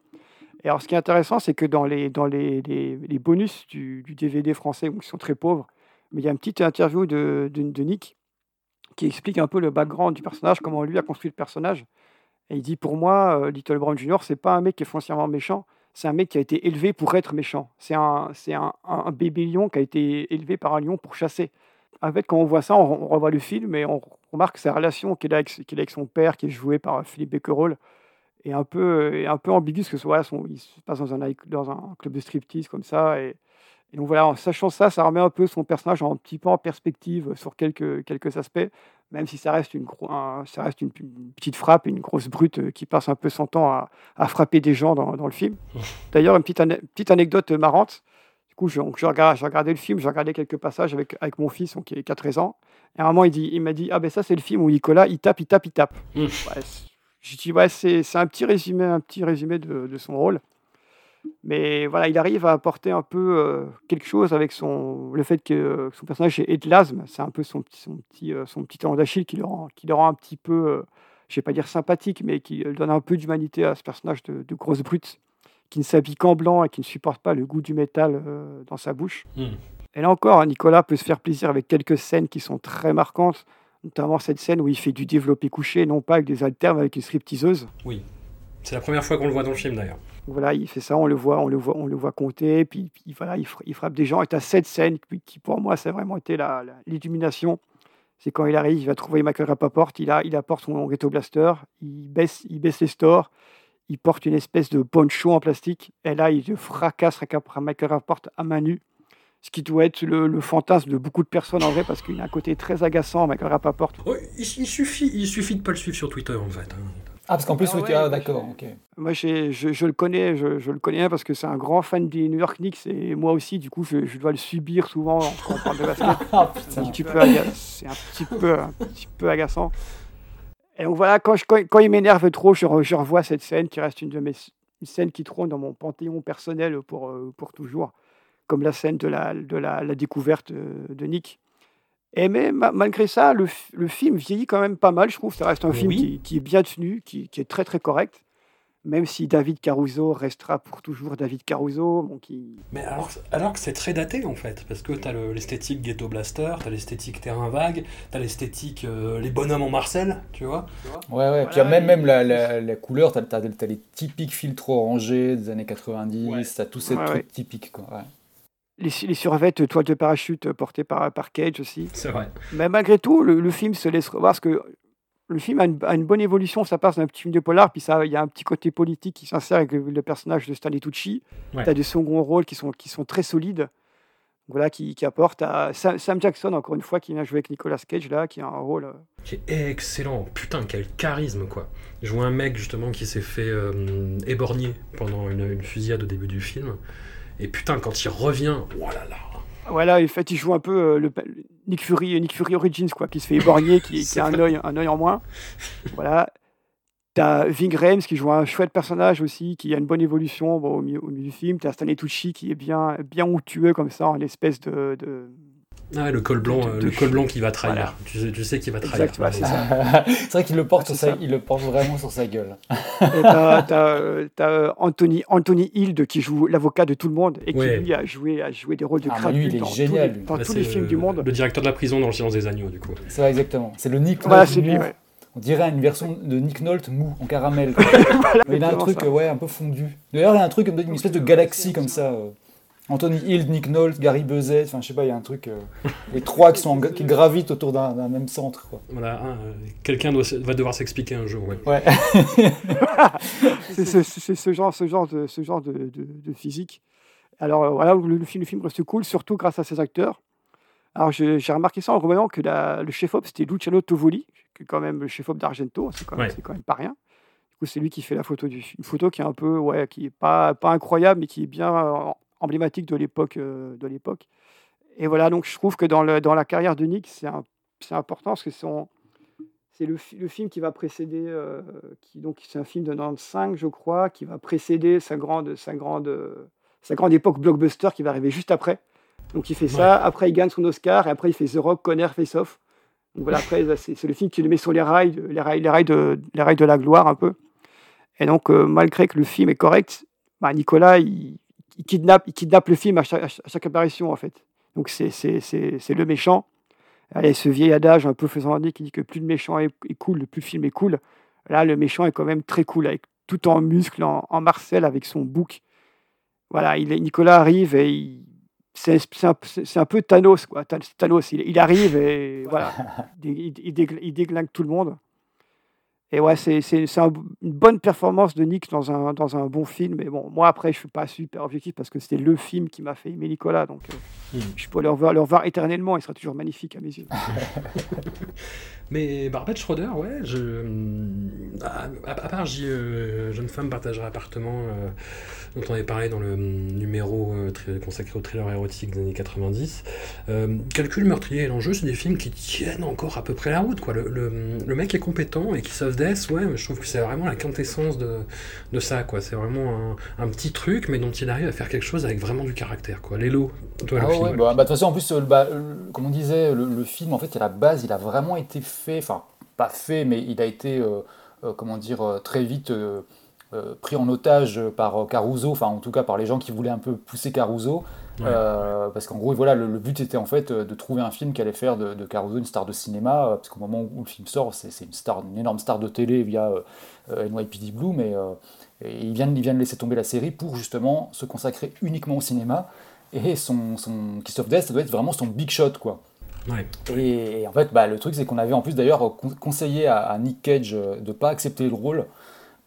Et alors, ce qui est intéressant, c'est que dans les, dans les, les, bonus du, DVD français, qui sont très pauvres, il y a une petite interview de, de, Nick qui explique un peu le background du personnage, comment lui a construit le personnage. Et il dit Pour moi, euh, Little Brown Jr., c'est pas un mec qui est foncièrement méchant, c'est un mec qui a été élevé pour être méchant. C'est un, un, un, bébé lion qui a été élevé par un lion pour chasser. En fait, quand on voit ça, on, revoit le film et on remarque sa relation qu'il a, avec, qu'il a avec son père, qui est joué par Philippe Becquerel, est un peu, est un peu ambigu, parce que voilà, son, il se passe dans un, dans un club de striptease comme ça. Et, et donc voilà, en sachant ça, ça remet un peu son personnage un petit peu en perspective sur quelques, quelques aspects, même si ça reste une, ça reste une, petite frappe, une grosse brute euh, qui passe un peu son temps à, à frapper des gens dans, dans le film. <laughs> D'ailleurs, une petite, petite anecdote marrante. Coup, je, je, regardais, je regardais le film, j'ai regardé quelques passages avec, avec mon fils, qui est 13 ans. Et à un moment, il, dit, il m'a dit Ah ben ça, c'est le film où Nicolas, il tape, il tape, il tape. Mmh. Ouais, je dis Ouais, c'est un petit résumé, un petit résumé de, de son rôle. Mais voilà, il arrive à apporter un peu euh, quelque chose avec son, le fait que euh, son personnage est de l'asthme. C'est un peu son, son petit, euh, son petit d'Achille qui le rend, qui le rend un petit peu, je vais pas dire sympathique, mais qui donne un peu d'humanité à ce personnage de, grosse brute qui ne s'habille qu'en blanc et qui ne supporte pas le goût du métal dans sa bouche. Hmm. Et là encore, Nicolas peut se faire plaisir avec quelques scènes qui sont très marquantes, notamment cette scène où il fait du développé couché, non pas avec des alternes, avec une stripteaseuse. Oui, c'est la première fois qu'on le voit dans le film d'ailleurs. Voilà, il fait ça, on le voit, on le voit, on le voit compter, puis, voilà, il, frappe des gens. Et as cette scène qui, pour moi, ça a vraiment été l'illumination. C'est quand il arrive, il va trouver Michael Rappaport, il, a, il apporte son ghetto blaster, il baisse, il baisse les stores, il porte une espèce de poncho en plastique, et là, il fracasse Michael Rappaport à main nue. Ce qui doit être le, fantasme de beaucoup de personnes en vrai, parce qu'il a un côté très agaçant, Michael Rappaport. il, suffit, il suffit de pas le suivre sur Twitter, en fait. Hein. Ah, parce qu'en plus, ah, ah d'accord, ok. Moi, je, je, le connais, je, je, le connais parce que c'est un grand fan des New York Knicks et moi aussi, du coup, je, dois le subir souvent quand on parle de basket. <laughs> ah, c'est un petit peu, c'est un petit peu, un petit peu agaçant. Et donc voilà, quand, quand, quand il m'énerve trop, je, revois cette scène qui reste une de mes scènes qui trône dans mon panthéon personnel pour, euh, pour toujours, comme la scène de la, de la, la découverte euh, de Nick. Et mais malgré ça, le, le, film vieillit quand même pas mal, je trouve. Ça reste un film qui, qui, est bien tenu, qui, qui, est très très correct. Même si David Caruso restera pour toujours David Caruso. Bon, qui... Mais alors, alors que c'est très daté en fait, parce que tu as l'esthétique Ghetto Blaster, tu as l'esthétique Terrain Vague, tu as l'esthétique euh, Les Bonhommes en Marcel, tu vois Ouais, ouais, puis même, même la, la, la couleur, tu as, as, les typiques filtres orangés des années 90, tu as tous ces trucs typiques. Quoi, ouais les, les survettes toile de parachute euh, portées par, par Cage aussi. C'est vrai. Mais malgré tout, le, film se laisse revoir parce que le film a une, bonne évolution. Ça passe d'un petit film de polar, puis il y a un petit côté politique qui s'insère avec le, personnage de Stanley Tucci. Tu as des seconds rôles qui sont, qui sont très solides. Voilà, qui, qui apporte à Sam, Jackson, encore une fois, qui vient jouer avec Nicolas Cage, là, qui a un rôle. Euh, qui est excellent. Putain, quel charisme, quoi. Je vois un mec, justement, qui s'est fait euh, éborgner pendant une, une, fusillade au début du film. Et putain, quand il revient, voilà oh là Voilà, en fait, il joue un peu euh, le, Nick Fury, Nick Fury Origins, quoi, qui se fait éborgner, qui, <laughs> qui a un œil, un œil en moins. voilà. T'as Ving Rhames qui joue un chouette personnage aussi, qui a une bonne évolution au, milieu, du film. T'as Stanley Tucci qui est bien, bien onctueux comme ça, en espèce de, de ah, le col blanc, le col blanc qui va trahir. Tu, sais, tu, sais qu'il va trahir. <laughs> c'est vrai qu'il le porte, il le porte vraiment sur sa gueule. t'as, as, Anthony, Anthony Hild qui joue l'avocat de tout le monde et qui lui a joué, a joué des rôles de ah, lui, il est dans, génial, tous les, dans tous les films du monde. Le directeur de la prison dans le silence des agneaux, du coup. C'est vrai, exactement. C'est le Nick voilà, c'est lui, On dirait une version de Nick Nolte mou en caramel. <laughs> il a un truc ouais, un peu fondu. D'ailleurs, il a un truc, une espèce de galaxie comme ça. Euh, Anthony Hild, Nick Nolte, Gary Buzet, enfin je sais pas, il y a un truc. euh, les trois qui, sont, qui gravitent autour d'un même centre. Quoi. Voilà, hein, euh, quelqu'un va devoir s'expliquer un jour. Ouais. Ouais. <laughs> c'est ce, genre, ce genre, de, ce genre de, de- de physique. Alors euh, voilà, le, le film, le film reste cool, surtout grâce à ses acteurs. Alors j'ai remarqué ça en revoyant que la- le chef-op c'était Luciano Tovoli, qui est quand même le chef-op d'Argento, c'est quand, même- Ouais. c'est quand même pas rien. Du coup, c'est lui qui fait la photo du une photo qui est un peu, ouais, qui est pas, pas incroyable, mais qui est bien euh, emblématique de l'époque, euh, de l'époque. Et voilà, donc je trouve que dans, le, dans la carrière de Nick, c'est un- c'est important parce que son, c'est le, fi- le film qui va précéder, euh, qui, donc c'est un film de 95, je crois, qui va précéder sa grande, sa grande, sa grande époque blockbuster qui va arriver juste après. Donc il fait ça, après il gagne son Oscar, et après il fait The Rock, Conner, Face Off. Donc voilà, après c'est c'est le film qui le met sur les rails, de- les rails, les rails, de, les rails de la gloire un peu. Et donc euh, malgré que le film est correct, bah, Nicolas il, il kidnappe, il kidnappe le film à chaque, à apparition en fait. Donc c'est le méchant. Il y a ce vieil adage un peu faisant idée qui dit que plus le méchant est, cool, plus le film est cool. Là, le méchant est quand même très cool, avec tout en muscle, en, en Marcel, avec son bouc. Voilà, il, Nicolas arrive et c'est un, un peu Thanos, quoi. Than- Thanos, il, il arrive et <laughs> voilà, il déglingue tout le monde. Et ouais, c'est c'est- c'est un- une bonne performance de Nick dans un, dans un bon film. Mais bon, moi, après, je suis pas super objectif parce que c'était le film qui m'a fait aimer Nicolas. Donc, euh, Mhm. je peux le revoir, le revoir éternellement. Il sera toujours magnifique à mes yeux. <laughs> Mais Barbette Schroeder, ouais, je, à, à- à part J, euh, Jeune femme partagera appartement, euh, dont on avait parlé dans le hum, numéro euh, tri- consacré au thriller érotique des années 90, euh, Calcul, Meurtrier et l'enjeu, c'est des films qui tiennent encore à peu près la route. Quoi. Le, le- le mec est compétent et qui sauve Death, ouais, je trouve que c'est vraiment la quintessence de, de ça. quoi. C'est vraiment un, un petit truc, mais dont il arrive à faire quelque chose avec vraiment du caractère. quoi. Lélo, toi, Ah ouais, ouais, bah, bah, de toute façon, en plus, euh, bah, euh, comme on disait, le, le film, en fait, à la base, il a vraiment été fait, enfin, pas fait, mais il a été, euh, euh, comment dire, très vite pris en otage par Caruso, enfin, en tout cas, par les gens qui voulaient un peu pousser Caruso. Ouais. Euh, parce qu'en gros, voilà, le, le but était en fait euh, de trouver un film qui allait faire de, de Caruso une star de cinéma, euh, parce qu'au moment où le film sort, c'est une star, une énorme star de télé via euh, NYPD Blue, mais euh, et il vient, il vient de laisser tomber la série pour justement se consacrer uniquement au cinéma. Et son, son Christophe Death, ça doit être vraiment son big shot, quoi. Ouais. Et, et en fait, bah, le truc, c'est qu'on avait en plus d'ailleurs con- conseillé à, à Nick Cage de pas accepter le rôle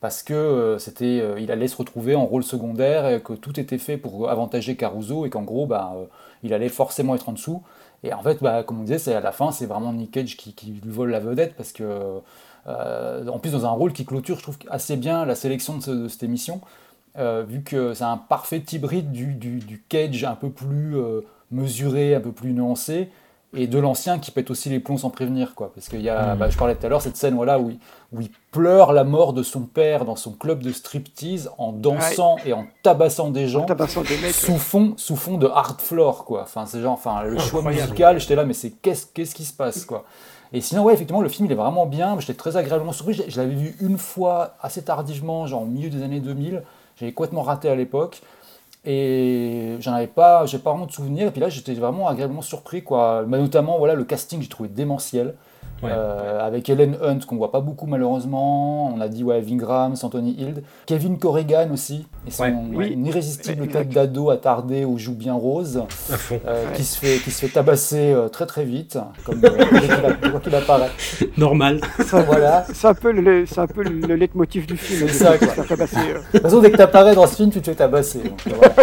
parce que euh, c'était, euh, il allait se retrouver en rôle secondaire et que tout était fait pour avantager Caruso et qu'en gros, bah, euh, il allait forcément être en dessous. Et en fait, bah, comme on disait, c'est à la fin, c'est vraiment Nick Cage qui, lui vole la vedette parce que, en plus, dans un rôle qui clôture, je trouve assez bien la sélection de, ce- de cette émission, vu que c'est un parfait hybride du, du, Cage un peu plus mesuré, un peu plus nuancé, et de l'ancien qui pète aussi les plombs sans prévenir. Quoi. Parce qu'il y a, Mhm. bah, je parlais tout à l'heure, cette scène voilà, où, il, où il pleure la mort de son père dans son club de striptease en dansant et en tabassant des gens tabassant des mecs, sous, fond, sous fond de hard floor. Quoi. Enfin, c'est genre, enfin, le choix Incroyable. musical, j'étais là, mais c'est qu'est-ce qu'est-ce qui se passe quoi. Et sinon, ouais, effectivement, le film il est vraiment bien. J'étais très agréablement surpris. Je, je l'avais vu une fois assez tardivement, genre au milieu des années 2000. J'avais complètement raté à l'époque. Et j'en avais pas, j'ai pas vraiment de souvenirs. Et puis là, j'étais vraiment agréablement surpris, quoi. Notamment, voilà, le casting, j'ai trouvé démentiel. Euh, avec Helen Hunt, qu'on voit pas beaucoup malheureusement. On a dit, ouais, Vingrams, Anthony Hild. Kevin Corrigan aussi. Et son Ouais, une oui. irrésistible tête d'ado attardée aux joues bien roses. À fond. euh, Ouais. qui, se fait, qui se fait tabasser euh, très très vite, comme euh, dès qu'il apparaît. Normal. voilà. C'est un peu le, c'est un peu le leitmotiv du film. C'est ça, de quoi. tabasser. De toute façon, dès que tu apparais dans ce film, tu te fais tabasser. donc, voilà.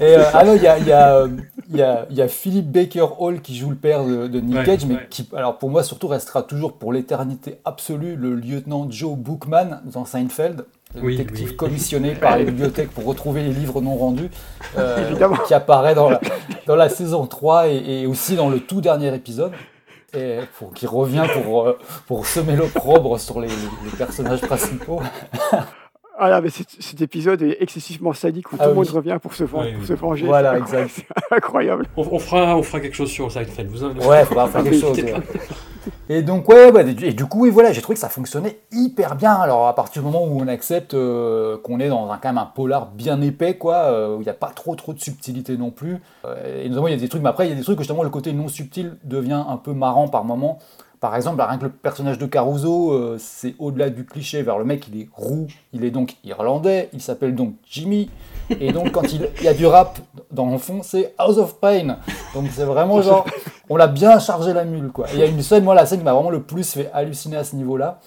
Et euh, ah il y a, il y, a, euh, il y, a, il y a Philip Baker Hall qui joue le père de, de Nick Ouais, Cage, mais ouais. qui, alors pour moi, surtout restera toujours pour l'éternité absolue le lieutenant Joe Bookman dans Seinfeld. Le Oui, détective oui. commissionné par les bibliothèques pour retrouver les livres non rendus, euh, qui apparaît dans la, dans la saison 3 et, et aussi dans le tout dernier épisode, et pour, qui revient pour, euh, pour semer l'opprobre sur les, les- les personnages principaux. Ah là, mais cet, épisode est excessivement sadique où Ah tout le oui. monde revient pour se, ven- Ouais, pour oui. se venger. Voilà, exact. <laughs> incroyable. On, on fera, on fera quelque chose sur Seinfeld. Vous en- Ouais, faudra faire quelque chose. Et donc, ouais, ouais, et du coup, oui, voilà, j'ai trouvé que ça fonctionnait hyper bien. Alors, à partir du moment où on accepte euh, qu'on est dans un, quand même un polar bien épais, quoi, euh, où il n'y a pas trop, trop de subtilité non plus. Euh, et notamment, il y a des trucs, mais après, il y a des trucs où justement le côté non subtil devient un peu marrant par moment. Par exemple, bah, rien que le personnage de Caruso, c'est au-delà du cliché vers le mec, il est roux, il est donc irlandais, il s'appelle donc Jimmy. Et donc, quand il, y a du rap dans le fond, c'est House of Pain. Donc, c'est vraiment genre, on l'a bien chargé la mule, quoi. il y a une scène, moi, la scène qui m'a vraiment le plus fait halluciner à ce niveau-là.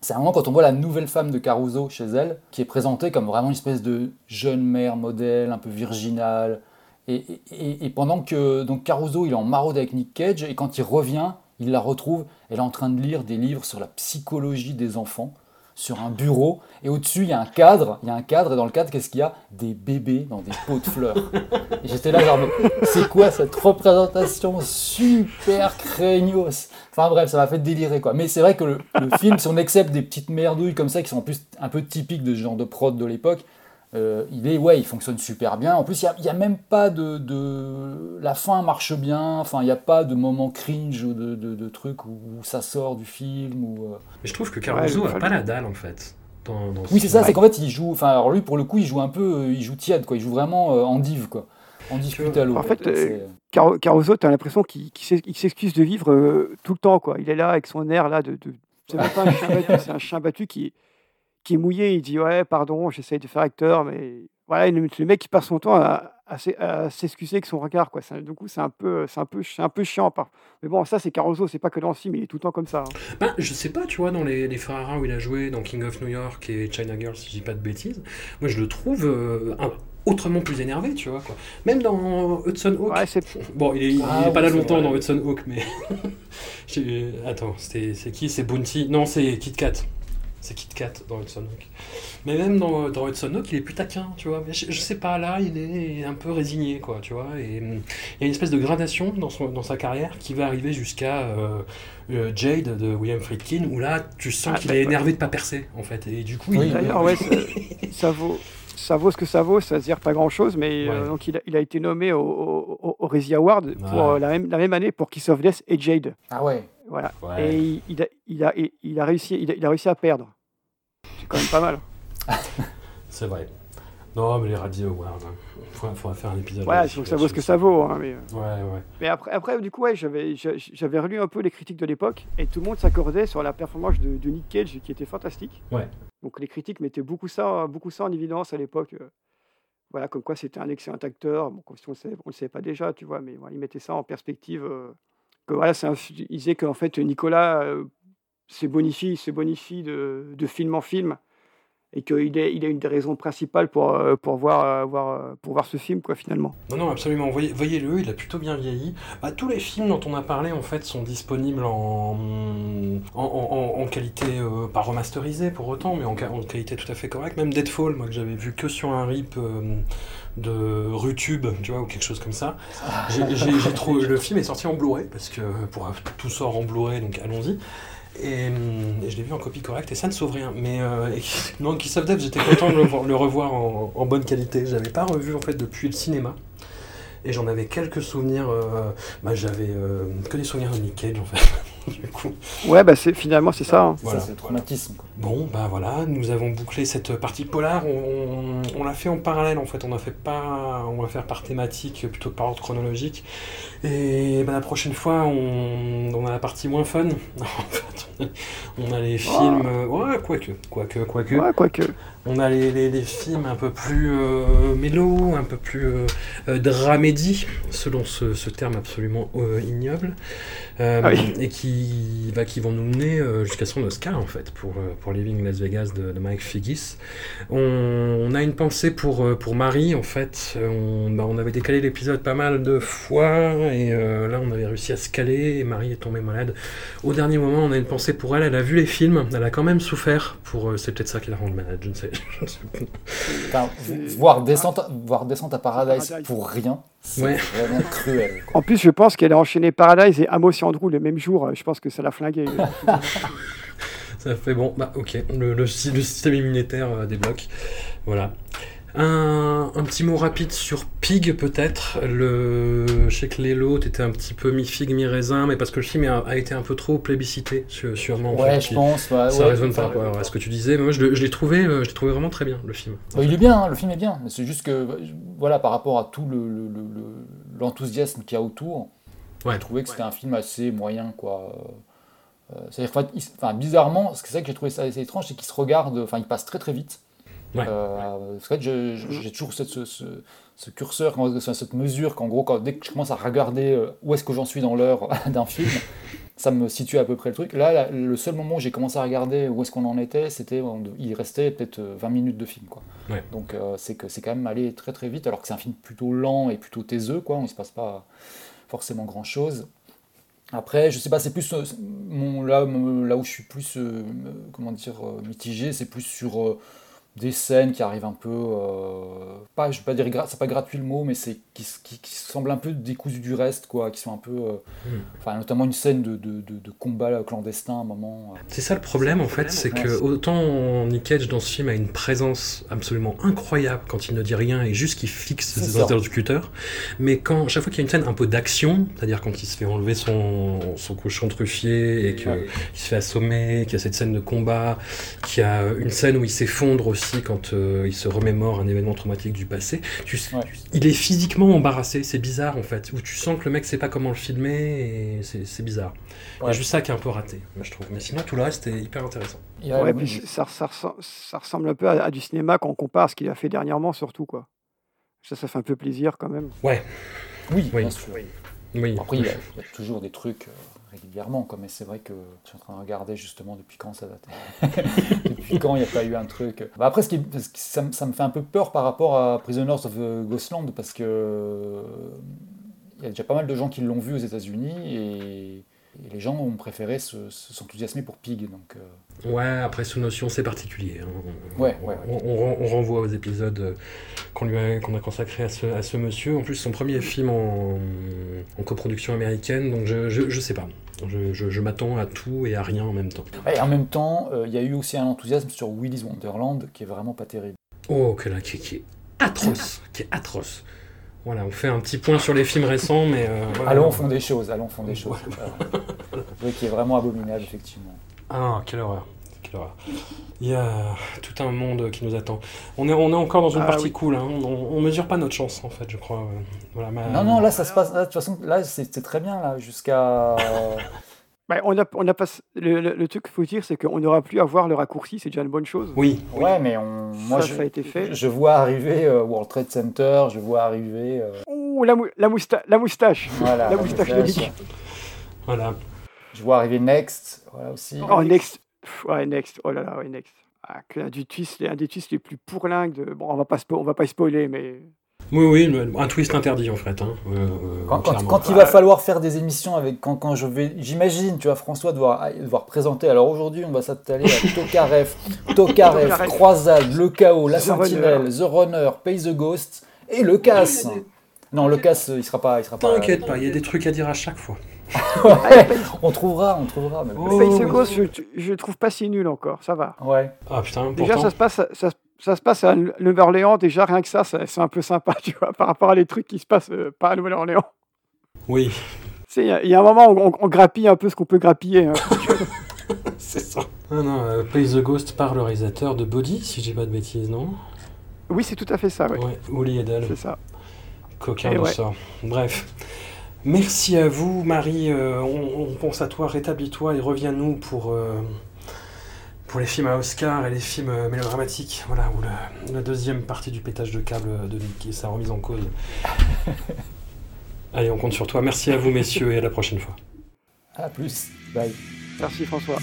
C'est un moment quand on voit la nouvelle femme de Caruso chez elle, qui est présentée comme vraiment une espèce de jeune mère modèle, un peu virginale. Et, et, pendant que donc Caruso il est en maraude avec Nick Cage, et quand il revient, il la retrouve, elle est en train de lire des livres sur la psychologie des enfants sur un bureau et au-dessus il y a un cadre, il y a un cadre et dans le cadre qu'est-ce qu'il y a? Des bébés dans des pots de fleurs. <laughs> Et j'étais là genre mais c'est quoi cette représentation super craignos? Enfin bref, ça m'a fait délirer quoi. Mais c'est vrai que le, film, si on accepte des petites merdouilles comme ça qui sont en plus un peu typiques de ce genre de prod de l'époque, euh, il est ouais il fonctionne super bien. En plus il n'y a, même pas de, de, la fin marche bien. Enfin il n'y a pas de moment cringe ou de, de, de truc où, ça sort du film ou euh. mais je trouve que Caruso n'a pas la dalle en fait oui c'est ça c'est qu'en fait il joue enfin alors lui pour le coup il joue un peu il joue tiède quoi. Il joue vraiment euh, en div quoi. En discute à l'eau. en fait Caruso t'as l'impression qu'il s'excuse de vivre tout le temps quoi. Il est là avec son air là de, c'est même pas un chien battu c'est un chien battu qui qui est mouillé, il dit ouais, pardon, j'essaye de faire acteur, mais voilà, le, mec qui passe son temps à, s'excuser avec son regard, quoi. du coup, c'est un peu, c'est un peu, un peu chiant. Par... Mais bon, ça, c'est Caruso, c'est pas que dans le film, il est tout le temps comme ça. Hein. Ben, je sais pas, tu vois, dans les, les Ferrara où il a joué, dans King of New York et China Girl, si je dis pas de bêtises, moi, je le trouve euh, autrement plus énervé, tu vois. Quoi. Même dans Hudson Hawk. <laughs> bon, il est, ah pas là longtemps dans Hudson Hawk, mais. <laughs> Attends, c'est qui? C'est Bounty? Non, c'est Kit Kat. C'est Kit Kat dans Hudson Hawk. Mais même dans, dans Hudson Hawk, il est plus taquin, tu vois. je, sais pas, là, il est un peu résigné, quoi, tu vois. Et hum, il y a une espèce de gradation dans, son, dans sa carrière qui va arriver jusqu'à euh, euh, Jade de William Friedkin, où là, tu sens ah, qu'il est énervé de pas percer, en fait. Et du coup, il... D'ailleurs, ouais, ça vaut ça vaut ce que ça vaut, ça veut dire pas grand chose, mais euh, donc il a, il a, été nommé au, au, au Award pour la, même, la même année pour Kiss of Death et Jade. Ah ouais. Voilà. Et il, a, il, a, il, a réussi, il a réussi à perdre. C'est quand même pas mal. <laughs> c'est vrai. Non, mais les Radio Awards, il hein. faudra, faire un épisode. Ouais, faut que ça vaut ce que ça vaut. Hein, mais... Euh. Ouais, ouais. Mais après, après du coup, ouais, j'avais, j'avais relu un peu les critiques de l'époque et tout le monde s'accordait sur la performance de, Nick Cage qui était fantastique. Ouais. Donc les critiques mettaient beaucoup ça, beaucoup ça en évidence à l'époque. Euh. Voilà, comme quoi c'était un excellent acteur. Bon, comme si on ne le, savait pas déjà, tu vois, mais voilà, ils mettaient ça en perspective. Euh, que voilà, un, ils disaient qu'en fait, Nicolas se bonifie, se bonifie de, de film en film et qu'il est, il une des raisons principales pour, euh, pour, voir, euh, voir, euh, pour voir ce film, quoi, finalement. Non, non, absolument. Voyez, voyez-le, il a plutôt bien vieilli. Bah, tous les films dont on a parlé, en fait, sont disponibles en, en, en, qualité, pas remasterisée pour autant, mais en, qualité tout à fait correcte. Même Deadfall, moi, que j'avais vu que sur un rip de Rutube, tu vois, ou quelque chose comme ça. J'ai, <laughs> trouvé, le film est sorti en Blu-ray, parce que pour tout sort en Blu-ray, donc allons-y. Hum, et, je l'ai vu en copie correcte et ça ne sauve rien. Mais euh, <laughs> non, Kiss of Death, j'étais content de le, revoir en, bonne qualité. J'avais pas revu en fait depuis le cinéma. Et j'en avais quelques souvenirs. Euh, bah, j'avais euh, que des souvenirs de Nick Cage en fait. <laughs> du coup. Ouais, bah c'est finalement c'est ça. Hein. Voilà, c'est le traumatisme. Bon, bah voilà, nous avons bouclé cette partie polar. On, on, l'a fait en parallèle en fait. On a fait pas, on va faire par thématique plutôt que par ordre chronologique. Et bah, la prochaine fois, on, on a la partie moins fun. <laughs> on a les films. Euh, ouais, quoique, quoique, quoique. Ouais, quoique. On a les, les, films un peu plus euh, mélo, un peu plus euh, euh dramédie, selon ce, ce, terme absolument euh, ignoble, euh, ah et qui, bah, qui vont nous mener jusqu'à son Oscar en fait pour, pour Living Las Vegas de, de Mike Figgis. On, on, a une pensée pour, pour Marie en fait. On, bah, on avait décalé l'épisode pas mal de fois et là on avait réussi à se caler et Marie est tombée malade. Au dernier moment, on a une pensée pour elle. Elle a vu les films, elle a quand même souffert pour. c'est peut-être ça qui la rend malade, je ne sais <laughs> enfin, voir, descente, voir descente à Paradise, pour rien, c'est vraiment cruel. En plus, je pense qu'elle a enchaîné Paradise et Amos et Andrew le même jour. Je pense que ça l'a flingué. <laughs> ça fait bon, bah ok, le, le, système immunitaire euh, débloque. Voilà. Un, un petit mot rapide sur Pig, peut-être. Le... Je sais que Lélo, t'étais un petit peu mi-figue, mi-raisin, mais parce que le film a, a été un peu trop plébiscité, sûrement. en Ouais, fait, je qui- pense, ouais, ça ouais, résonne par rapport ouais. à ce que tu disais. Mais moi, je, l'ai trouvé, euh, je l'ai trouvé vraiment très bien, le film. Bah, il est bien, hein, le film est bien, mais c'est juste que, voilà, par rapport à tout le- le- le- le- l'enthousiasme qu'il y a autour, Ouais. j'ai trouvé que c'était un film assez moyen, quoi. Euh, C'est-à-dire enfin, bizarrement, c'est que j'ai trouvé ça assez étrange, c'est qu'il se regarde, enfin, il passe très très vite. Ouais. Euh, parce que, j'ai toujours cette- ce, ce- ce curseur, cette mesure qu'en gros, quand, dès que je commence à regarder euh, où est-ce que j'en suis dans l'heure <laughs> d'un film, ça me situe à peu près le truc. Là, le seul moment où j'ai commencé à regarder où est-ce qu'on en était, c'était, on- il restait peut-être euh, 20 minutes de film, quoi. Ouais. Donc euh, c'est que c'est quand même allé très très vite, alors que c'est un film plutôt lent et plutôt taiseux, quoi. Il ne se passe pas forcément grand-chose. Après, je sais pas, c'est plus euh, mon, là, où je suis plus, euh, comment dire, euh, mitigé, c'est plus sur euh, des scènes qui arrivent un peu, euh, pas, je vais pas dire, c'est pas gratuit le mot, mais c'est qui, qui, qui semblent un peu décousus du reste, quoi, qui sont un peu, euh, Hmm. enfin notamment une scène de, de, de, de combat clandestin à un moment. euh. C'est ça le problème en fait, c'est que autant Nick Cage dans ce film a une présence absolument incroyable quand il ne dit rien et juste qu'il fixe ses interlocuteurs, mais quand chaque fois qu'il y a une scène un peu d'action, c'est-à-dire quand il se fait enlever son, son cochon truffier et qu'il Ouais. se fait assommer, qu'il y a cette scène de combat, qu'il y a une scène où il s'effondre aussi quand euh, il se remémore un événement traumatique du passé, tu- il est physiquement embarrassé, c'est bizarre en fait, où tu sens que le mec sait pas comment le filmer et c'est bizarre. Il y a Ouais. juste ça qui est un peu raté, moi, je trouve. Mais sinon tout le reste est hyper intéressant. Ouais, puis ça, ça, ressemble, ça ressemble un peu à, à du cinéma quand on compare à ce qu'il a fait dernièrement, surtout. quoi. Ça, ça fait un peu plaisir quand même. Ouais. Oui, Oui. bien sûr. Oui. Après, il y, a, il y a toujours des trucs euh, régulièrement, quoi, mais c'est vrai que je suis en train de regarder justement depuis quand ça date. <laughs> depuis quand il n'y a pas eu un truc. Bah, après, ce qui, ça, me- ça me fait un peu peur par rapport à Prisoners of Ghostland, parce que il y a déjà pas mal de gens qui l'ont vu aux États-Unis et, et les gens ont préféré se- se- s'enthousiasmer pour Pig. Donc, euh, Ouais, après sous notion c'est particulier. hein. On, Ouais, ouais, on, on ren- on renvoie aux épisodes euh, qu'on lui a, qu'on a consacrés à ce, à ce monsieur. En plus, son premier film en, en coproduction américaine, donc je, je, je sais pas. Je, je, je m'attends à tout et à rien en même temps. Et en même temps, euh, il y a eu aussi un enthousiasme sur Willy's Wonderland qui est vraiment pas terrible. Oh, que là, qui, qui est atroce, qui est atroce. Voilà, on fait un petit point sur les films récents, mais. euh, voilà. Allons au fond des choses, allons au fond des choses. Voilà. Oui, qui est vraiment abominable, effectivement. Ah, quelle horreur. Quelle horreur. Il y a tout un monde qui nous attend. On est, on est encore dans une Ah partie oui. cool. hein. On, on mesure pas notre chance, en fait, je crois. Voilà, ma- Non, non, là, ça se passe. là, de toute façon, là, c'est très bien, là, jusqu'à. Ouais, <laughs> on a, on a pas, le, le- le truc qu'il faut dire, c'est qu'on n'aura plus à voir le raccourci, c'est déjà une bonne chose. Oui. Ouais, mais on. Moi, Ça, je, ça a été fait. Je vois arriver euh, World Trade Center, je vois arriver. euh, Ouh, la, mou- la, mousta- la moustache Voilà, La la moustache de moustache. Voilà. Je vois arriver Next, voilà aussi. Oh, Next. Pff, Ouais, Next. Oh là là, ouais, Next. Ah, un, du twist, un des twists les plus pourlingues de... Bon, on va pas, spo- on va pas spoiler, mais... Oui, oui, un twist interdit, en fait. hein. Euh, euh, Quand, quand- clairement. quand il va falloir faire des émissions avec quand, quand je vais j'imagine tu vois François devoir, devoir présenter alors aujourd'hui on va s'attaler à Tokarev Tokarev. Croisade Le Chaos La Sentinelle. The Runner Pay the Ghost et Le Casse non Le Casse il sera pas il sera pas T'inquiète pas, il y a des trucs à dire à chaque fois. Ouais, on trouvera on trouvera mais of Ghost, je, le trouve pas si nul encore, ça va. ouais Ah putain, Déjà, pourtant- ça se passe, ça, ça se passe à Nouvelle-Orléans, déjà rien que ça, ça- c'est un peu sympa, <laughs> tu vois, par rapport à les trucs qui se passent euh, pas à Nouvelle-Orléans. Oui, Tu sais, Il y, a- il y a un moment où on, on grappille un peu ce qu'on peut grappiller. hein. <laughs> c'est ça. Ah non, euh, Play the Ghost par le réalisateur de Body, si j'ai pas de bêtises, non? Oui, c'est tout à fait ça, ouais. Ouais, Oli Edel. C'est ça. Coquin Et de ouais. ça. Bref. Merci à vous, Marie. euh, on, on pense à toi, rétablis-toi et reviens-nous pour, euh, pour les films à Oscar et les films euh, mélodramatiques. Voilà, ou le- la deuxième partie du pétage de câble de Nick et sa remise en cause. <laughs> Allez, on compte sur toi. Merci à vous, messieurs, et à la prochaine fois. à plus bye Merci François.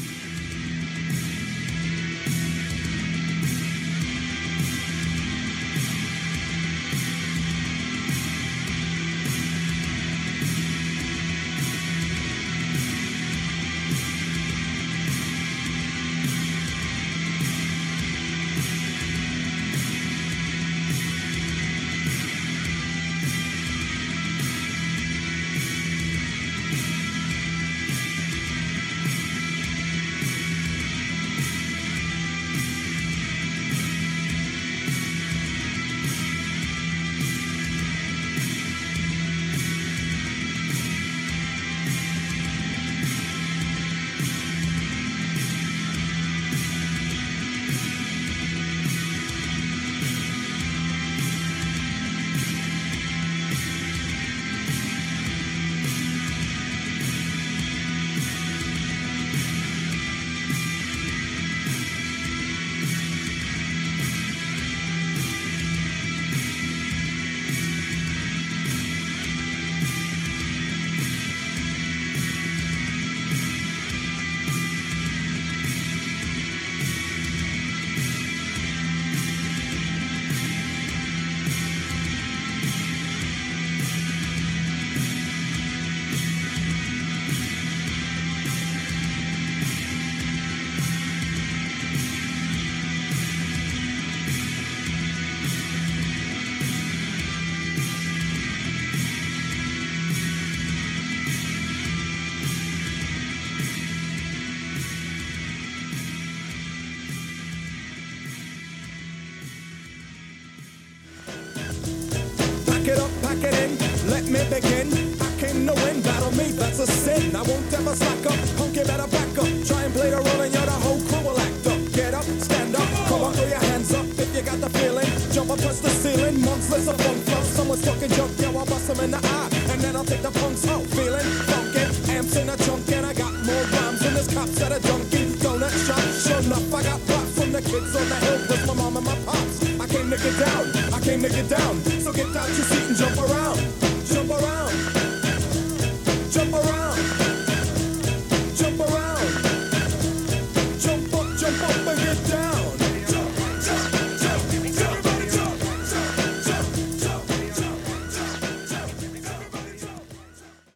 Get down.